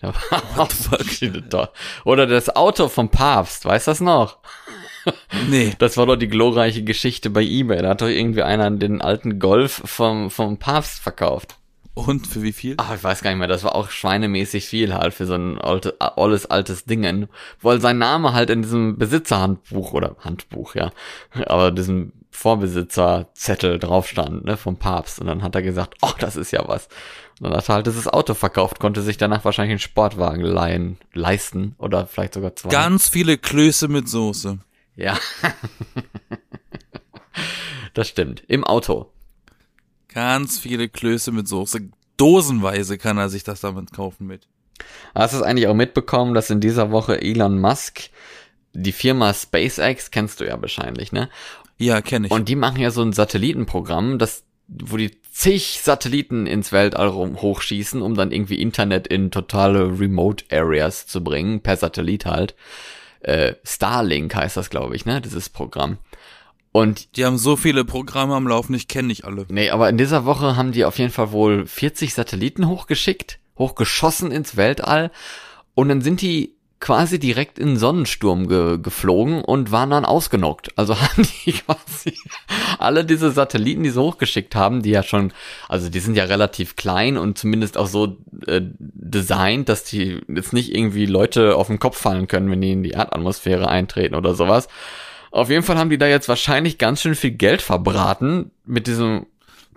Der war auch toll. Oder das Auto vom Papst, weißt das noch? Nee. Das war doch die glorreiche Geschichte bei eBay. Da hat doch irgendwie einer den alten Golf vom, vom Papst verkauft. Und für wie viel? Ach, ich weiß gar nicht mehr, das war auch schweinemäßig viel halt für so ein alte, alles altes Dingen. Weil sein Name halt in diesem Besitzerhandbuch oder Handbuch, ja, aber diesem Vorbesitzerzettel drauf stand, ne, vom Papst. Und dann hat er gesagt, oh, das ist ja was. Und dann hat er halt dieses Auto verkauft, konnte sich danach wahrscheinlich einen Sportwagen leihen, leisten oder vielleicht sogar zwei. Ganz viele Klöße mit Soße. Ja. das stimmt. Im Auto. Ganz viele Klöße mit Soße. Dosenweise kann er sich das damit kaufen mit. Hast du es eigentlich auch mitbekommen, dass in dieser Woche Elon Musk die Firma SpaceX kennst du ja wahrscheinlich, ne? Ja, kenne ich. Und die machen ja so ein Satellitenprogramm, das, wo die zig Satelliten ins Weltall rum hochschießen, um dann irgendwie Internet in totale Remote Areas zu bringen, per Satellit halt. Äh, Starlink heißt das, glaube ich, ne? Dieses Programm. Und die haben so viele Programme am Laufen, ich kenne nicht alle. Nee, aber in dieser Woche haben die auf jeden Fall wohl 40 Satelliten hochgeschickt, hochgeschossen ins Weltall und dann sind die quasi direkt in Sonnensturm ge geflogen und waren dann ausgenockt. Also haben die quasi alle diese Satelliten, die sie hochgeschickt haben, die ja schon, also die sind ja relativ klein und zumindest auch so äh, designt, dass die jetzt nicht irgendwie Leute auf den Kopf fallen können, wenn die in die Erdatmosphäre eintreten oder sowas. Auf jeden Fall haben die da jetzt wahrscheinlich ganz schön viel Geld verbraten mit diesem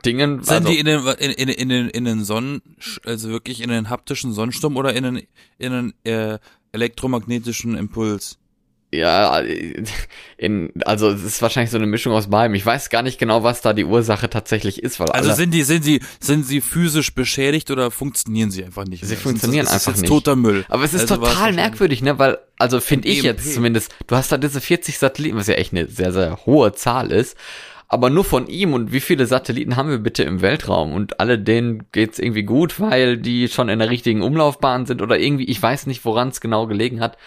Dingen. Sind also, die in den, in, in, in den, in den Sonnen, also wirklich in den haptischen Sonnensturm oder in den, in den äh, elektromagnetischen Impuls? ja, in, also es ist wahrscheinlich so eine Mischung aus beidem. Ich weiß gar nicht genau, was da die Ursache tatsächlich ist, weil Also sind die, sind sie, sind sie physisch beschädigt oder funktionieren sie einfach nicht? Sie mehr? funktionieren das ist einfach jetzt nicht. toter Müll. aber es ist Also total merkwürdig, ne, weil, also finde ich EMP. jetzt zumindest, du hast da diese 40 Satelliten, was ja echt eine sehr, sehr hohe Zahl ist, aber nur von ihm und wie viele Satelliten haben wir bitte im Weltraum und alle denen geht's irgendwie gut, weil die schon in der richtigen Umlaufbahn sind oder irgendwie, ich weiß nicht, woran es genau gelegen hat,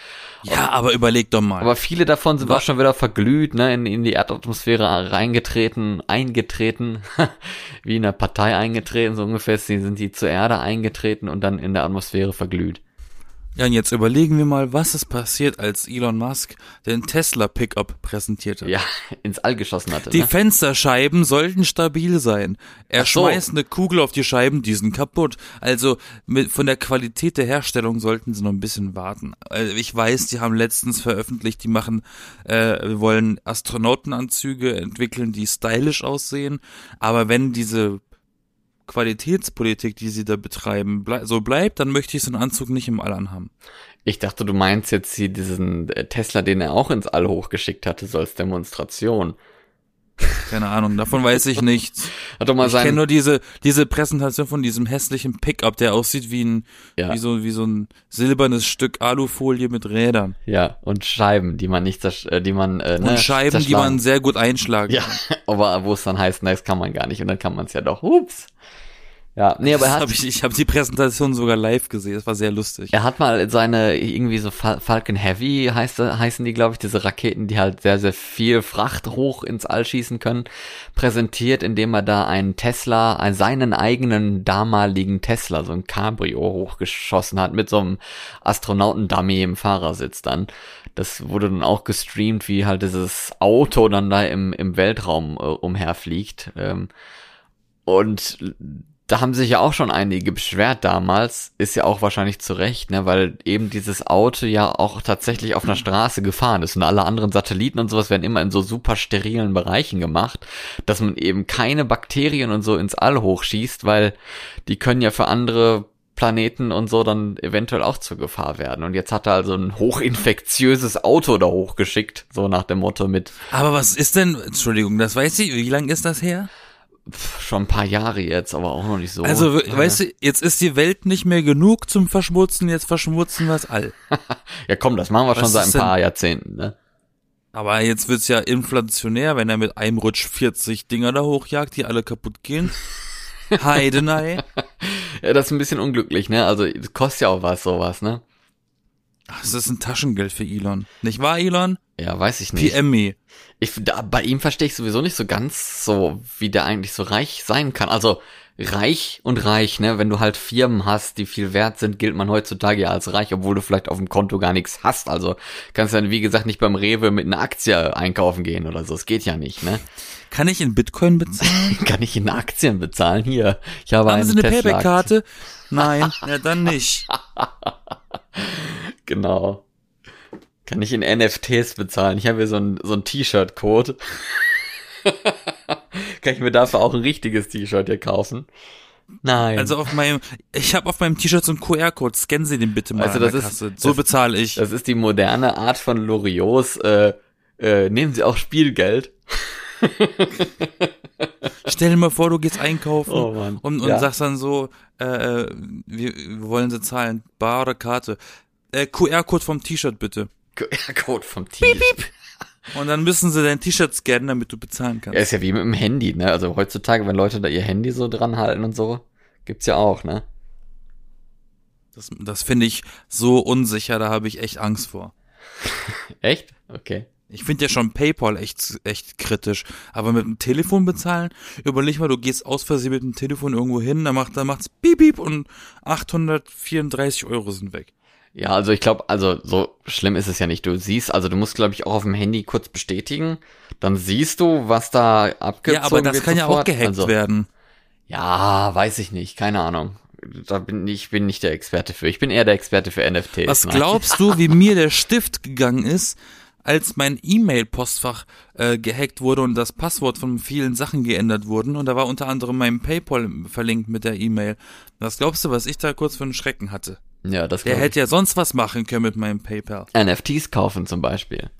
Ja, aber überleg doch mal. Aber viele davon sind auch schon wieder verglüht, ne, in, in die Erdatmosphäre reingetreten, eingetreten, wie in der Partei eingetreten, so ungefähr sie sind die zur Erde eingetreten und dann in der Atmosphäre verglüht. Ja, und jetzt überlegen wir mal, was ist passiert, als Elon Musk den Tesla Pickup präsentierte. Ja, ins All geschossen hatte. Die ne? Fensterscheiben sollten stabil sein. Er so. schmeißt eine Kugel auf die Scheiben, die sind kaputt. Also mit, von der Qualität der Herstellung sollten sie noch ein bisschen warten. Also ich weiß, die haben letztens veröffentlicht, die machen, äh, wir wollen Astronautenanzüge entwickeln, die stylisch aussehen. Aber wenn diese Qualitätspolitik, die sie da betreiben, blei so bleibt, dann möchte ich so einen Anzug nicht im All anhaben. Ich dachte, du meinst jetzt hier diesen äh, Tesla, den er auch ins All hochgeschickt hatte, so als Demonstration. Keine Ahnung, davon weiß ich nichts. Hat doch mal Ich kenne sein, nur diese, diese Präsentation von diesem hässlichen Pickup, der aussieht wie ein, Ja. wie so, wie so ein silbernes Stück Alufolie mit Rädern. ja, und Scheiben, die man nicht, äh, die man, äh, ne, Und Scheiben, die man sehr gut einschlagen Ja, kann. aber wo es dann heißt, na, das kann man gar nicht und dann kann man es ja doch. Ups. Ja, nee, aber er hat, hab ich ich habe die Präsentation sogar live gesehen, das war sehr lustig. er hat mal seine irgendwie so Fal Falcon Heavy heißt, heißen die, glaube ich, diese Raketen, die halt sehr, sehr viel Fracht hoch ins All schießen können, präsentiert, indem er da einen Tesla, einen, seinen eigenen damaligen Tesla, so ein Cabrio hochgeschossen hat mit so einem Astronautendummy im Fahrersitz dann. Das wurde dann auch gestreamt, wie halt dieses Auto dann da im, im Weltraum äh, umherfliegt. Ähm, und da haben sich ja auch schon einige beschwert damals, ist ja auch wahrscheinlich zu Recht, ne, weil eben dieses Auto ja auch tatsächlich auf einer Straße gefahren ist und alle anderen Satelliten und sowas werden immer in so super sterilen Bereichen gemacht, dass man eben keine Bakterien und so ins All hochschießt, weil die können ja für andere Planeten und so dann eventuell auch zur Gefahr werden. Und jetzt hat er also ein hochinfektiöses Auto da hochgeschickt, so nach dem Motto mit Aber was ist denn, Entschuldigung, das weiß ich, wie lange ist das her? Pff, schon ein paar Jahre jetzt, aber auch noch nicht so. Also, Ja. weißt du, jetzt ist die Welt nicht mehr genug zum Verschmutzen, jetzt verschmutzen wir das all. Ja, komm, das machen wir schon Was seit ein ist denn- paar Jahrzehnten, ne? Aber jetzt wird's ja inflationär, wenn er mit einem Rutsch 40 Dinger da hochjagt, die alle kaputt gehen. Heidenei. Ja, das ist ein bisschen unglücklich, ne? Also, es kostet ja auch was, sowas, ne? Ach, Das ist ein Taschengeld für Elon. Nicht wahr, Elon? Ja, weiß ich nicht. PM me. Ich, da, bei ihm verstehe ich sowieso nicht so ganz so, wie der eigentlich so reich sein kann. Also, reich und reich, ne? Wenn du halt Firmen hast, die viel wert sind, gilt man heutzutage ja als reich, obwohl du vielleicht auf dem Konto gar nichts hast. Also, kannst dann, wie gesagt, nicht beim Rewe mit einer Aktie einkaufen gehen oder so. Es geht ja nicht, ne? Kann ich in Bitcoin bezahlen? Kann ich in Aktien bezahlen? Hier, ich habe Haben eine, Sie eine. Payback-Karte? Nein, ja dann nicht. Genau. Kann ich in NFTs bezahlen. Ich habe hier so ein, so ein T-Shirt-Code. Kann ich mir dafür auch ein richtiges T-Shirt hier kaufen? Nein. Also auf meinem, ich habe auf meinem T-Shirt so einen QR-Code. Scannen Sie den bitte mal Also das ist- Kasse. So das- bezahle ich. das ist die moderne Art von Loriots. Äh, äh, nehmen Sie auch Spielgeld. Stell dir mal vor, du gehst einkaufen Oh und, und Ja. sagst dann so, äh, äh, wir, wir wollen Sie zahlen, Bar oder Karte. Äh, QR-Code vom T-Shirt bitte. QR-Code vom T-Shirt. Und dann müssen sie dein T-Shirt scannen, damit du bezahlen kannst. Ja, ist ja wie mit dem Handy, ne? Also heutzutage, wenn Leute da ihr Handy so dran halten und so, gibt's ja auch, ne? Das, das finde ich so unsicher, da habe ich echt Angst vor. Echt? Okay. Ich finde ja schon PayPal echt, echt kritisch. Aber mit dem Telefon bezahlen, überleg mal, du gehst aus Versehen mit dem Telefon irgendwo hin, dann macht, dann macht's piep, piep und 834 Euro sind weg. Ja, also ich glaube, also so schlimm ist es ja nicht. Du siehst, also du musst, glaube ich, auch auf dem Handy kurz bestätigen. Dann siehst du, was da abgezogen Ja, aber das wird kann ja auch sofort. gehackt also, werden. Ja, weiß ich nicht, keine Ahnung. Da bin ich bin nicht der Experte für. Ich bin eher der Experte für NFTs. Was ne? glaubst du, wie mir der Stift gegangen ist, als mein E-Mail-Postfach äh, gehackt wurde und das Passwort von vielen Sachen geändert wurden und da war unter anderem mein PayPal verlinkt mit der E-Mail. Was glaubst du, was ich da kurz für einen Schrecken hatte? Ja, das Der hätte ja sonst was machen können mit meinem PayPal. NFTs kaufen zum Beispiel.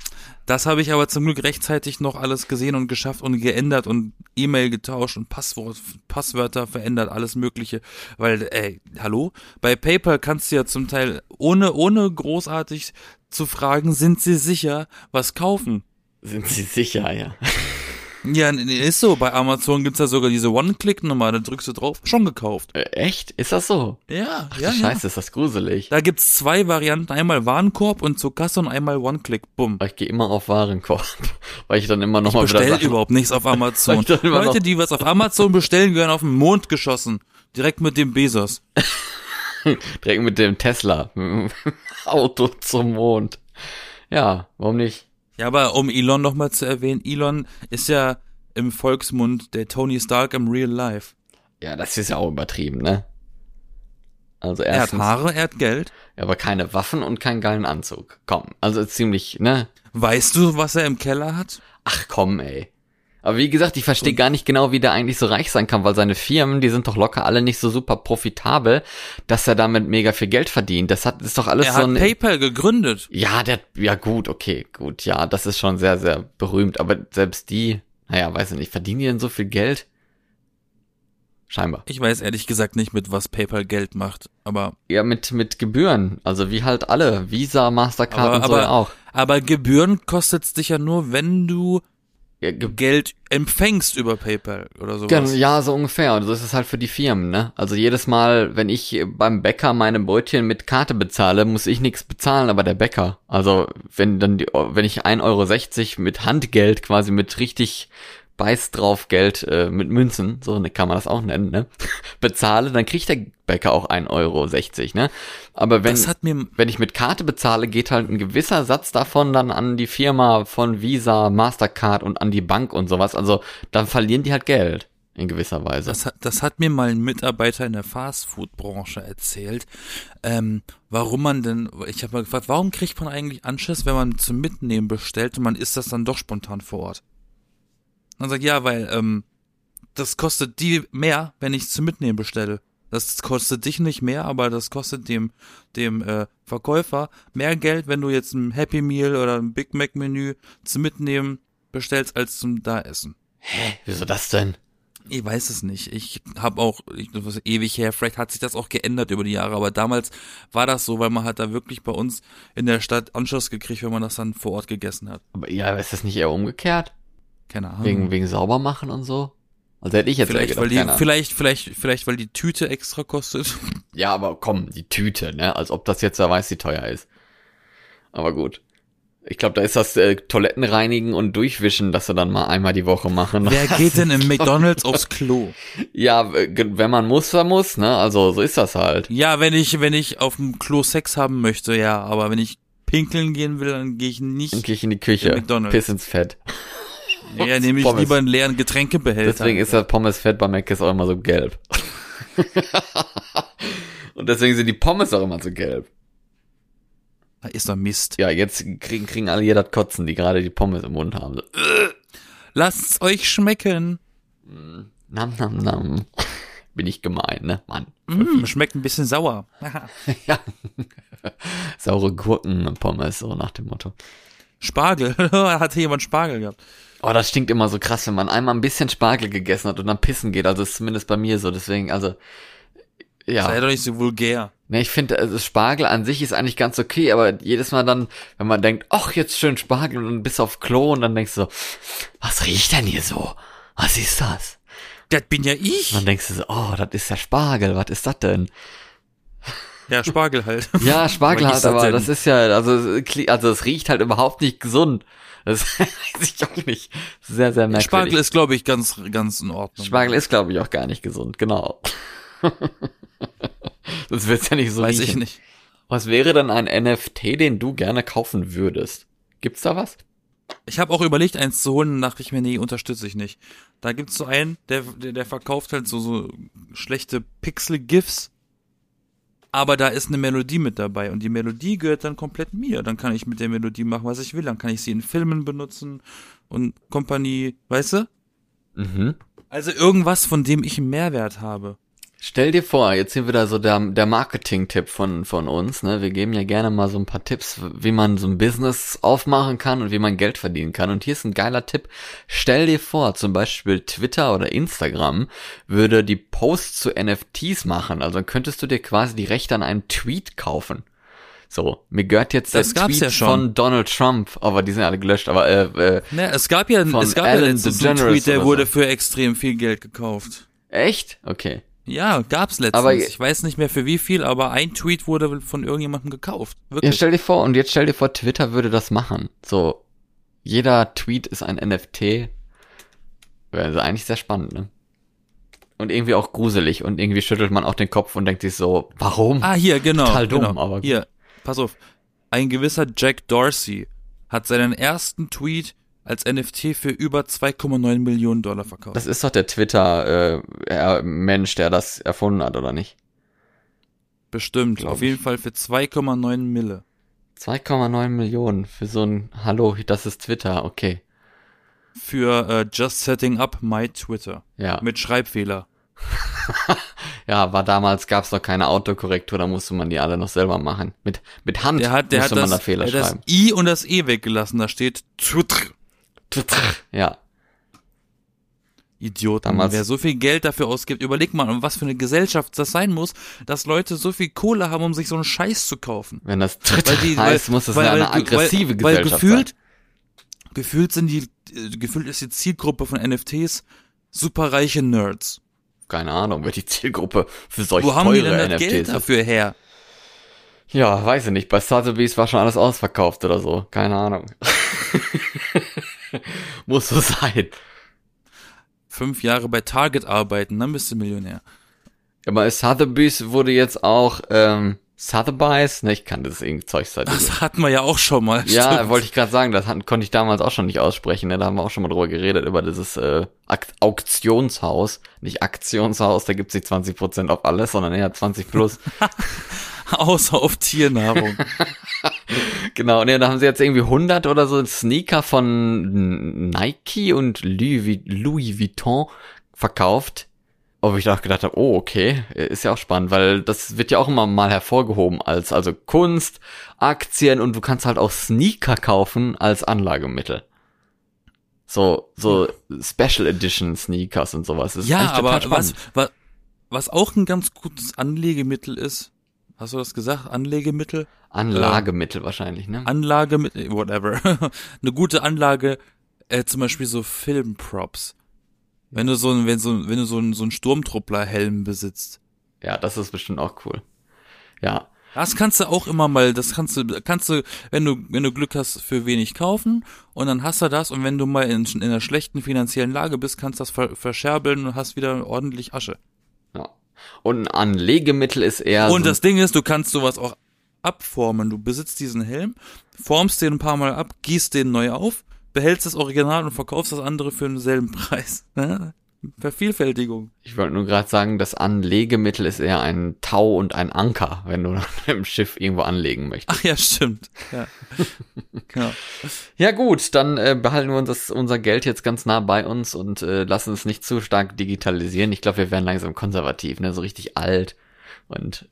Das habe ich aber zum Glück rechtzeitig noch alles gesehen und geschafft und geändert und E-Mail getauscht und Passwort, Passwörter verändert, alles Mögliche. Weil, ey, hallo? Bei PayPal kannst du ja zum Teil ohne, ohne großartig zu fragen, sind sie sicher, was kaufen? Sind Sie sicher, ja? Ja, ist so. Bei Amazon gibt's ja sogar diese One-Click-Nummer, da drückst du drauf, schon gekauft. Äh, Echt? Ist das so? Ja, Ach, ja, du ja. Scheiße, ist das gruselig. Da gibt's zwei Varianten, einmal Warenkorb und zur Kasse und einmal One-Click, bumm. Ich gehe immer auf Warenkorb, weil ich dann immer noch mal wieder Bestell überhaupt nichts auf Amazon. Ich Leute, die was auf Amazon bestellen, gehören auf den Mond geschossen. Direkt mit dem Bezos. direkt mit dem Tesla Auto zum Mond. Ja, warum nicht? Ja, aber um Elon nochmal zu erwähnen, Elon ist ja im Volksmund der Tony Stark im Real Life. Ja, das ist ja auch übertrieben, ne? Also Er hat erstens, Haare, er hat Geld. ja, aber keine Waffen und keinen geilen Anzug. Komm, also ziemlich, ne? Weißt du, was er im Keller hat? Ach komm, ey. Aber wie gesagt, ich verstehe gar nicht genau, wie der eigentlich so reich sein kann, weil seine Firmen, die sind doch locker alle nicht so super profitabel, dass er damit mega viel Geld verdient. Das hat, ist doch alles Er so hat ein, PayPal gegründet. ja, der, ja gut, okay, gut, ja, das ist schon sehr, sehr berühmt, aber selbst die naja, weiß ich nicht, verdienen die denn so viel Geld? Scheinbar. Ich weiß ehrlich gesagt nicht, mit was PayPal Geld macht, aber. Ja, mit, mit Gebühren. Also wie halt alle. Visa, Mastercard Aber, und so aber, ja auch. aber Gebühren kostet's dich ja nur, wenn du Geld empfängst über PayPal oder sowas. Genau, ja, so ungefähr. Und so ist es halt für die Firmen, ne? Also jedes Mal, wenn ich beim Bäcker meine Brötchen mit Karte bezahle, muss ich nichts bezahlen, aber der Bäcker. Also wenn dann die, wenn ich 1,60 Euro mit Handgeld quasi mit richtig Beiß drauf Geld äh, mit Münzen, so kann man das auch nennen, ne? bezahle, dann kriegt der Bäcker auch 1,60 Euro, ne? Aber wenn, das hat mir, wenn ich mit Karte bezahle, geht halt ein gewisser Satz davon dann an die Firma von Visa, Mastercard und an die Bank und sowas. Also dann verlieren die halt Geld in gewisser Weise. das hat, das hat mir mal ein Mitarbeiter in der Fastfood-Branche erzählt, ähm, warum man denn, ich habe mal gefragt, warum kriegt man eigentlich Anschiss, wenn man zum Mitnehmen bestellt und man isst das dann doch spontan vor Ort? Und dann sagt, ja, weil, ähm, das kostet die mehr, wenn ich zum Mitnehmen bestelle. Das kostet dich nicht mehr, aber das kostet dem, dem äh, Verkäufer mehr Geld, wenn du jetzt ein Happy Meal oder ein Big Mac Menü zum Mitnehmen bestellst, als zum da essen. Hä? Wieso das denn? Ich weiß es nicht. Ich habe auch, ich, das ist ewig her, vielleicht hat sich das auch geändert über die Jahre, aber damals war das so, weil man hat da wirklich bei uns in der Stadt Anschluss gekriegt, wenn man das dann vor Ort gegessen hat. Aber ja, ist das nicht eher umgekehrt? Keine Ahnung. Wegen, wegen sauber machen und so? Also hätte ich jetzt vielleicht, gedacht, weil die, vielleicht, vielleicht, vielleicht, weil die Tüte extra kostet. Ja, aber komm, die Tüte, ne? Als ob das jetzt, wer weiß, wie teuer ist. Aber gut. Ich glaube, da ist das äh, Toilettenreinigen und Durchwischen, dass sie dann mal einmal die Woche machen. Wer geht denn im McDonalds aufs Klo? Ja, wenn man muss, dann muss, ne? Also so ist das halt. Ja, wenn ich, wenn ich auf dem Klo Sex haben möchte, ja, aber wenn ich pinkeln gehen will, dann gehe ich Dann nicht. gehe ich in die Küche, McDonald's. piss ins Fett. Ja, nehme ich Pommes. lieber einen leeren Getränkebehälter. Deswegen ist das Pommesfett bei Mac ist auch immer so gelb. und deswegen sind die Pommes auch immer so gelb. Da ist doch Mist. Ja, jetzt kriegen, kriegen alle hier das Kotzen, die gerade die Pommes im Mund haben. So, Lasst's euch schmecken. nam, nam, nam. Bin ich gemein, ne? Mann. Mm, schmeckt ein bisschen sauer. Ja. Saure Gurken Pommes, so nach dem Motto. Spargel. Hatte jemand Spargel gehabt? Oh, das stinkt immer so krass, wenn man einmal ein bisschen Spargel gegessen hat und dann pissen geht. Also ist zumindest bei mir so. Deswegen, also ja. Sei doch nicht so vulgär. Ne, ich finde, also Spargel an sich ist eigentlich ganz okay, aber jedes Mal dann, wenn man denkt, ach, jetzt schön Spargel und dann bist du auf Klo und dann denkst du so, was riecht denn hier so? Was ist das? Das bin ja Und ich. dann denkst du so, oh, das ist der Spargel, was ist das denn? Ja, Spargel halt. Ja, Spargel halt, aber das ist ja, also, also es riecht halt überhaupt nicht gesund. Das weiß ich auch nicht. Sehr, sehr merkwürdig. Spargel ist, glaube ich, ganz, ganz in Ordnung. Spargel ist, glaube ich, auch gar nicht gesund, genau. das wird's ja nicht so Weiß riechen. ich nicht. Was wäre denn ein NFT, den du gerne kaufen würdest? Gibt's da was? Ich habe auch überlegt, eins zu holen, dachte ich mir, nee, unterstütze ich nicht. Da gibt's so einen, der, der, der verkauft halt so, so schlechte Pixel-GIFs, aber da ist eine Melodie mit dabei und die Melodie gehört dann komplett mir. Dann kann ich mit der Melodie machen, was ich will. Dann kann ich sie in Filmen benutzen und Kompanie, weißt du? Mhm. Also irgendwas, von dem ich einen Mehrwert habe. Stell dir vor, jetzt hier wieder so der, der Marketing-Tipp von, von uns, ne? Wir geben ja gerne mal so ein paar Tipps, wie man so ein Business aufmachen kann und wie man Geld verdienen kann. Und hier ist ein geiler Tipp. Stell dir vor, zum Beispiel Twitter oder Instagram würde die Posts zu NFTs machen. Also dann könntest du dir quasi die Rechte an einen Tweet kaufen. So, mir gehört jetzt Das der Tweet ja schon. von Donald Trump, aber die sind alle gelöscht, aber äh, äh, Ne, es gab ja, es gab ja Ellen letztens einen Tweet, der wurde so. für extrem viel Geld gekauft. echt? Okay. Ja, gab's letztens. Aber- ich weiß nicht mehr für wie viel, aber ein Tweet wurde von irgendjemandem gekauft. Ja, Wirklich. stell dir vor, und jetzt stell dir vor, Twitter würde das machen. So, jeder Tweet ist ein NFT. Wäre also eigentlich sehr spannend, ne? Und irgendwie auch gruselig und irgendwie schüttelt man auch den Kopf und denkt sich so, warum? ah, hier, genau. Total dumm, genau. aber gut. Hier, pass auf. Ein gewisser Jack Dorsey hat seinen ersten Tweet als NFT für über 2,9 Millionen Dollar verkauft. Das ist doch der Twitter-Mensch, der das erfunden hat, oder nicht? Bestimmt. glaub Auf jeden Fall für 2,9 Mille. 2,9 Millionen für so ein Hallo, das ist Twitter, okay. Für äh, Just Setting Up My Twitter. Ja. Mit Schreibfehler. Ja, war damals gab's noch keine Autokorrektur, da musste man die alle noch selber machen. Mit mit Hand Der hat, der musste hat man das, da Fehler der hat das. I und das E weggelassen. Da steht Twitter. Ja. Idioten. Damals- Wer so viel Geld dafür ausgibt, überleg mal, was für eine Gesellschaft das sein muss, dass Leute so viel Kohle haben, um sich so einen Scheiß zu kaufen. Wenn das dritte Weil die, heißt, weil, muss das weil, eine weil, aggressive weil, weil Gesellschaft gefühlt, sein. gefühlt sind die, äh, gefühlt ist die Zielgruppe von NFTs superreiche Nerds. Keine Ahnung, wer die Zielgruppe für solch Wo haben die teure denn das NFTs Geld dafür her? Ja, weiß ich nicht. Bei Sotheby's war schon alles ausverkauft oder so. Keine Ahnung. Muss so sein. Fünf Jahre bei Target arbeiten, dann bist du Millionär. Aber Sotheby's wurde jetzt auch, ähm, Sotheby's? Ne, ich kann das irgendwie Zeug seit. Das hatten wir ja auch schon mal. Ja, stimmt. wollte ich gerade sagen, das hatten, konnte ich damals auch schon nicht aussprechen. Ne? Da haben wir auch schon mal drüber geredet, über dieses äh, Auktionshaus. Nicht Aktionshaus, da gibt's nicht 20% auf alles, sondern eher 20 plus. Außer auf Tiernahrung. genau, ne, da haben sie jetzt irgendwie 100 oder so Sneaker von Nike und Louis Vuitton verkauft. Ob ich da auch gedacht habe, oh, okay, ist ja auch spannend, weil das wird ja auch immer mal hervorgehoben als also Kunst, Aktien und du kannst halt auch Sneaker kaufen als Anlagemittel. So, so Special Edition Sneakers und sowas. Das ist ja, aber was, was, was auch ein ganz gutes Anlegemittel ist, hast du das gesagt? Anlegemittel? Anlagemittel wahrscheinlich, ne? Anlagemittel, whatever. Eine gute Anlage, äh, zum Beispiel so Filmprops. Wenn du so ein, wenn so, wenn du so ein, so ein Sturmtruppler-Helm besitzt. Ja, das ist bestimmt auch cool. Ja, Das kannst du auch immer mal, das kannst du, kannst du, wenn du, wenn du Glück hast, für wenig kaufen und dann hast du das und wenn du mal in, in einer schlechten finanziellen Lage bist, kannst du das ver, verscherbeln und hast wieder ordentlich Asche. ja. Und ein Anlegemittel ist eher und so das Ding ist, du kannst sowas auch abformen. Du besitzt diesen Helm, formst den ein paar Mal ab, gießt den neu auf, behältst das Original und verkaufst das andere für denselben Preis. Ne? Vervielfältigung. Ich wollte nur gerade sagen, das Anlegemittel ist eher ein Tau und ein Anker, wenn du im Schiff irgendwo anlegen möchtest. Ach ja, stimmt. Ja. genau. Ja gut, dann äh, behalten wir uns das, unser Geld jetzt ganz nah bei uns und äh, lassen es nicht zu stark digitalisieren. Ich glaube, wir werden langsam konservativ, ne, so richtig alt und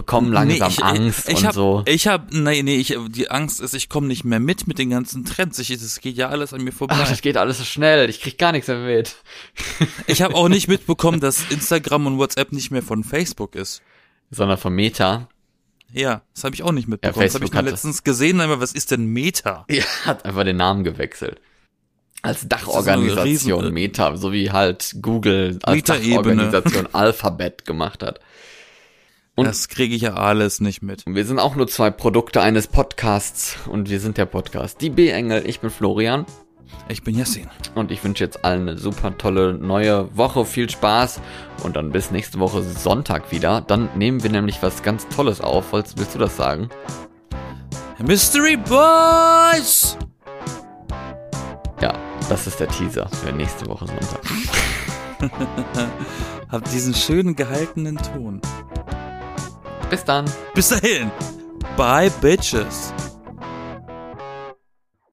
bekommen langsam Nee, ich- Angst ich und hab, so. Ich hab, nee, nee, ich, die Angst ist, ich komme nicht mehr mit mit den ganzen Trends. Ich, das geht ja alles an mir vorbei. Ach, das geht alles so schnell, ich krieg gar nichts mehr mit. ich habe auch nicht mitbekommen, dass Instagram und WhatsApp nicht mehr von Facebook ist. Sondern vom Meta. Ja, das habe ich auch nicht mitbekommen. das habe ich nur letztens gesehen, aber was ist denn Meta? Ja, hat einfach den Namen gewechselt. Als Dachorganisation Meta, so wie halt Google als. Dachorganisation Alphabet gemacht hat. Und- das kriege ich ja alles nicht mit. Wir sind auch nur zwei Produkte eines Podcasts und wir sind der Podcast. Die B-Engel, ich bin Florian Ich bin Yassin. und ich wünsche jetzt allen eine super tolle neue Woche, viel Spaß und dann bis nächste Woche Sonntag wieder. Dann nehmen wir nämlich was ganz Tolles auf. Willst, willst du das sagen? Mystery Boys! Ja, das ist der Teaser für nächste Woche Sonntag. Habt diesen schönen gehaltenen Ton. Bis dann. Bis dahin. Bye, Bitches.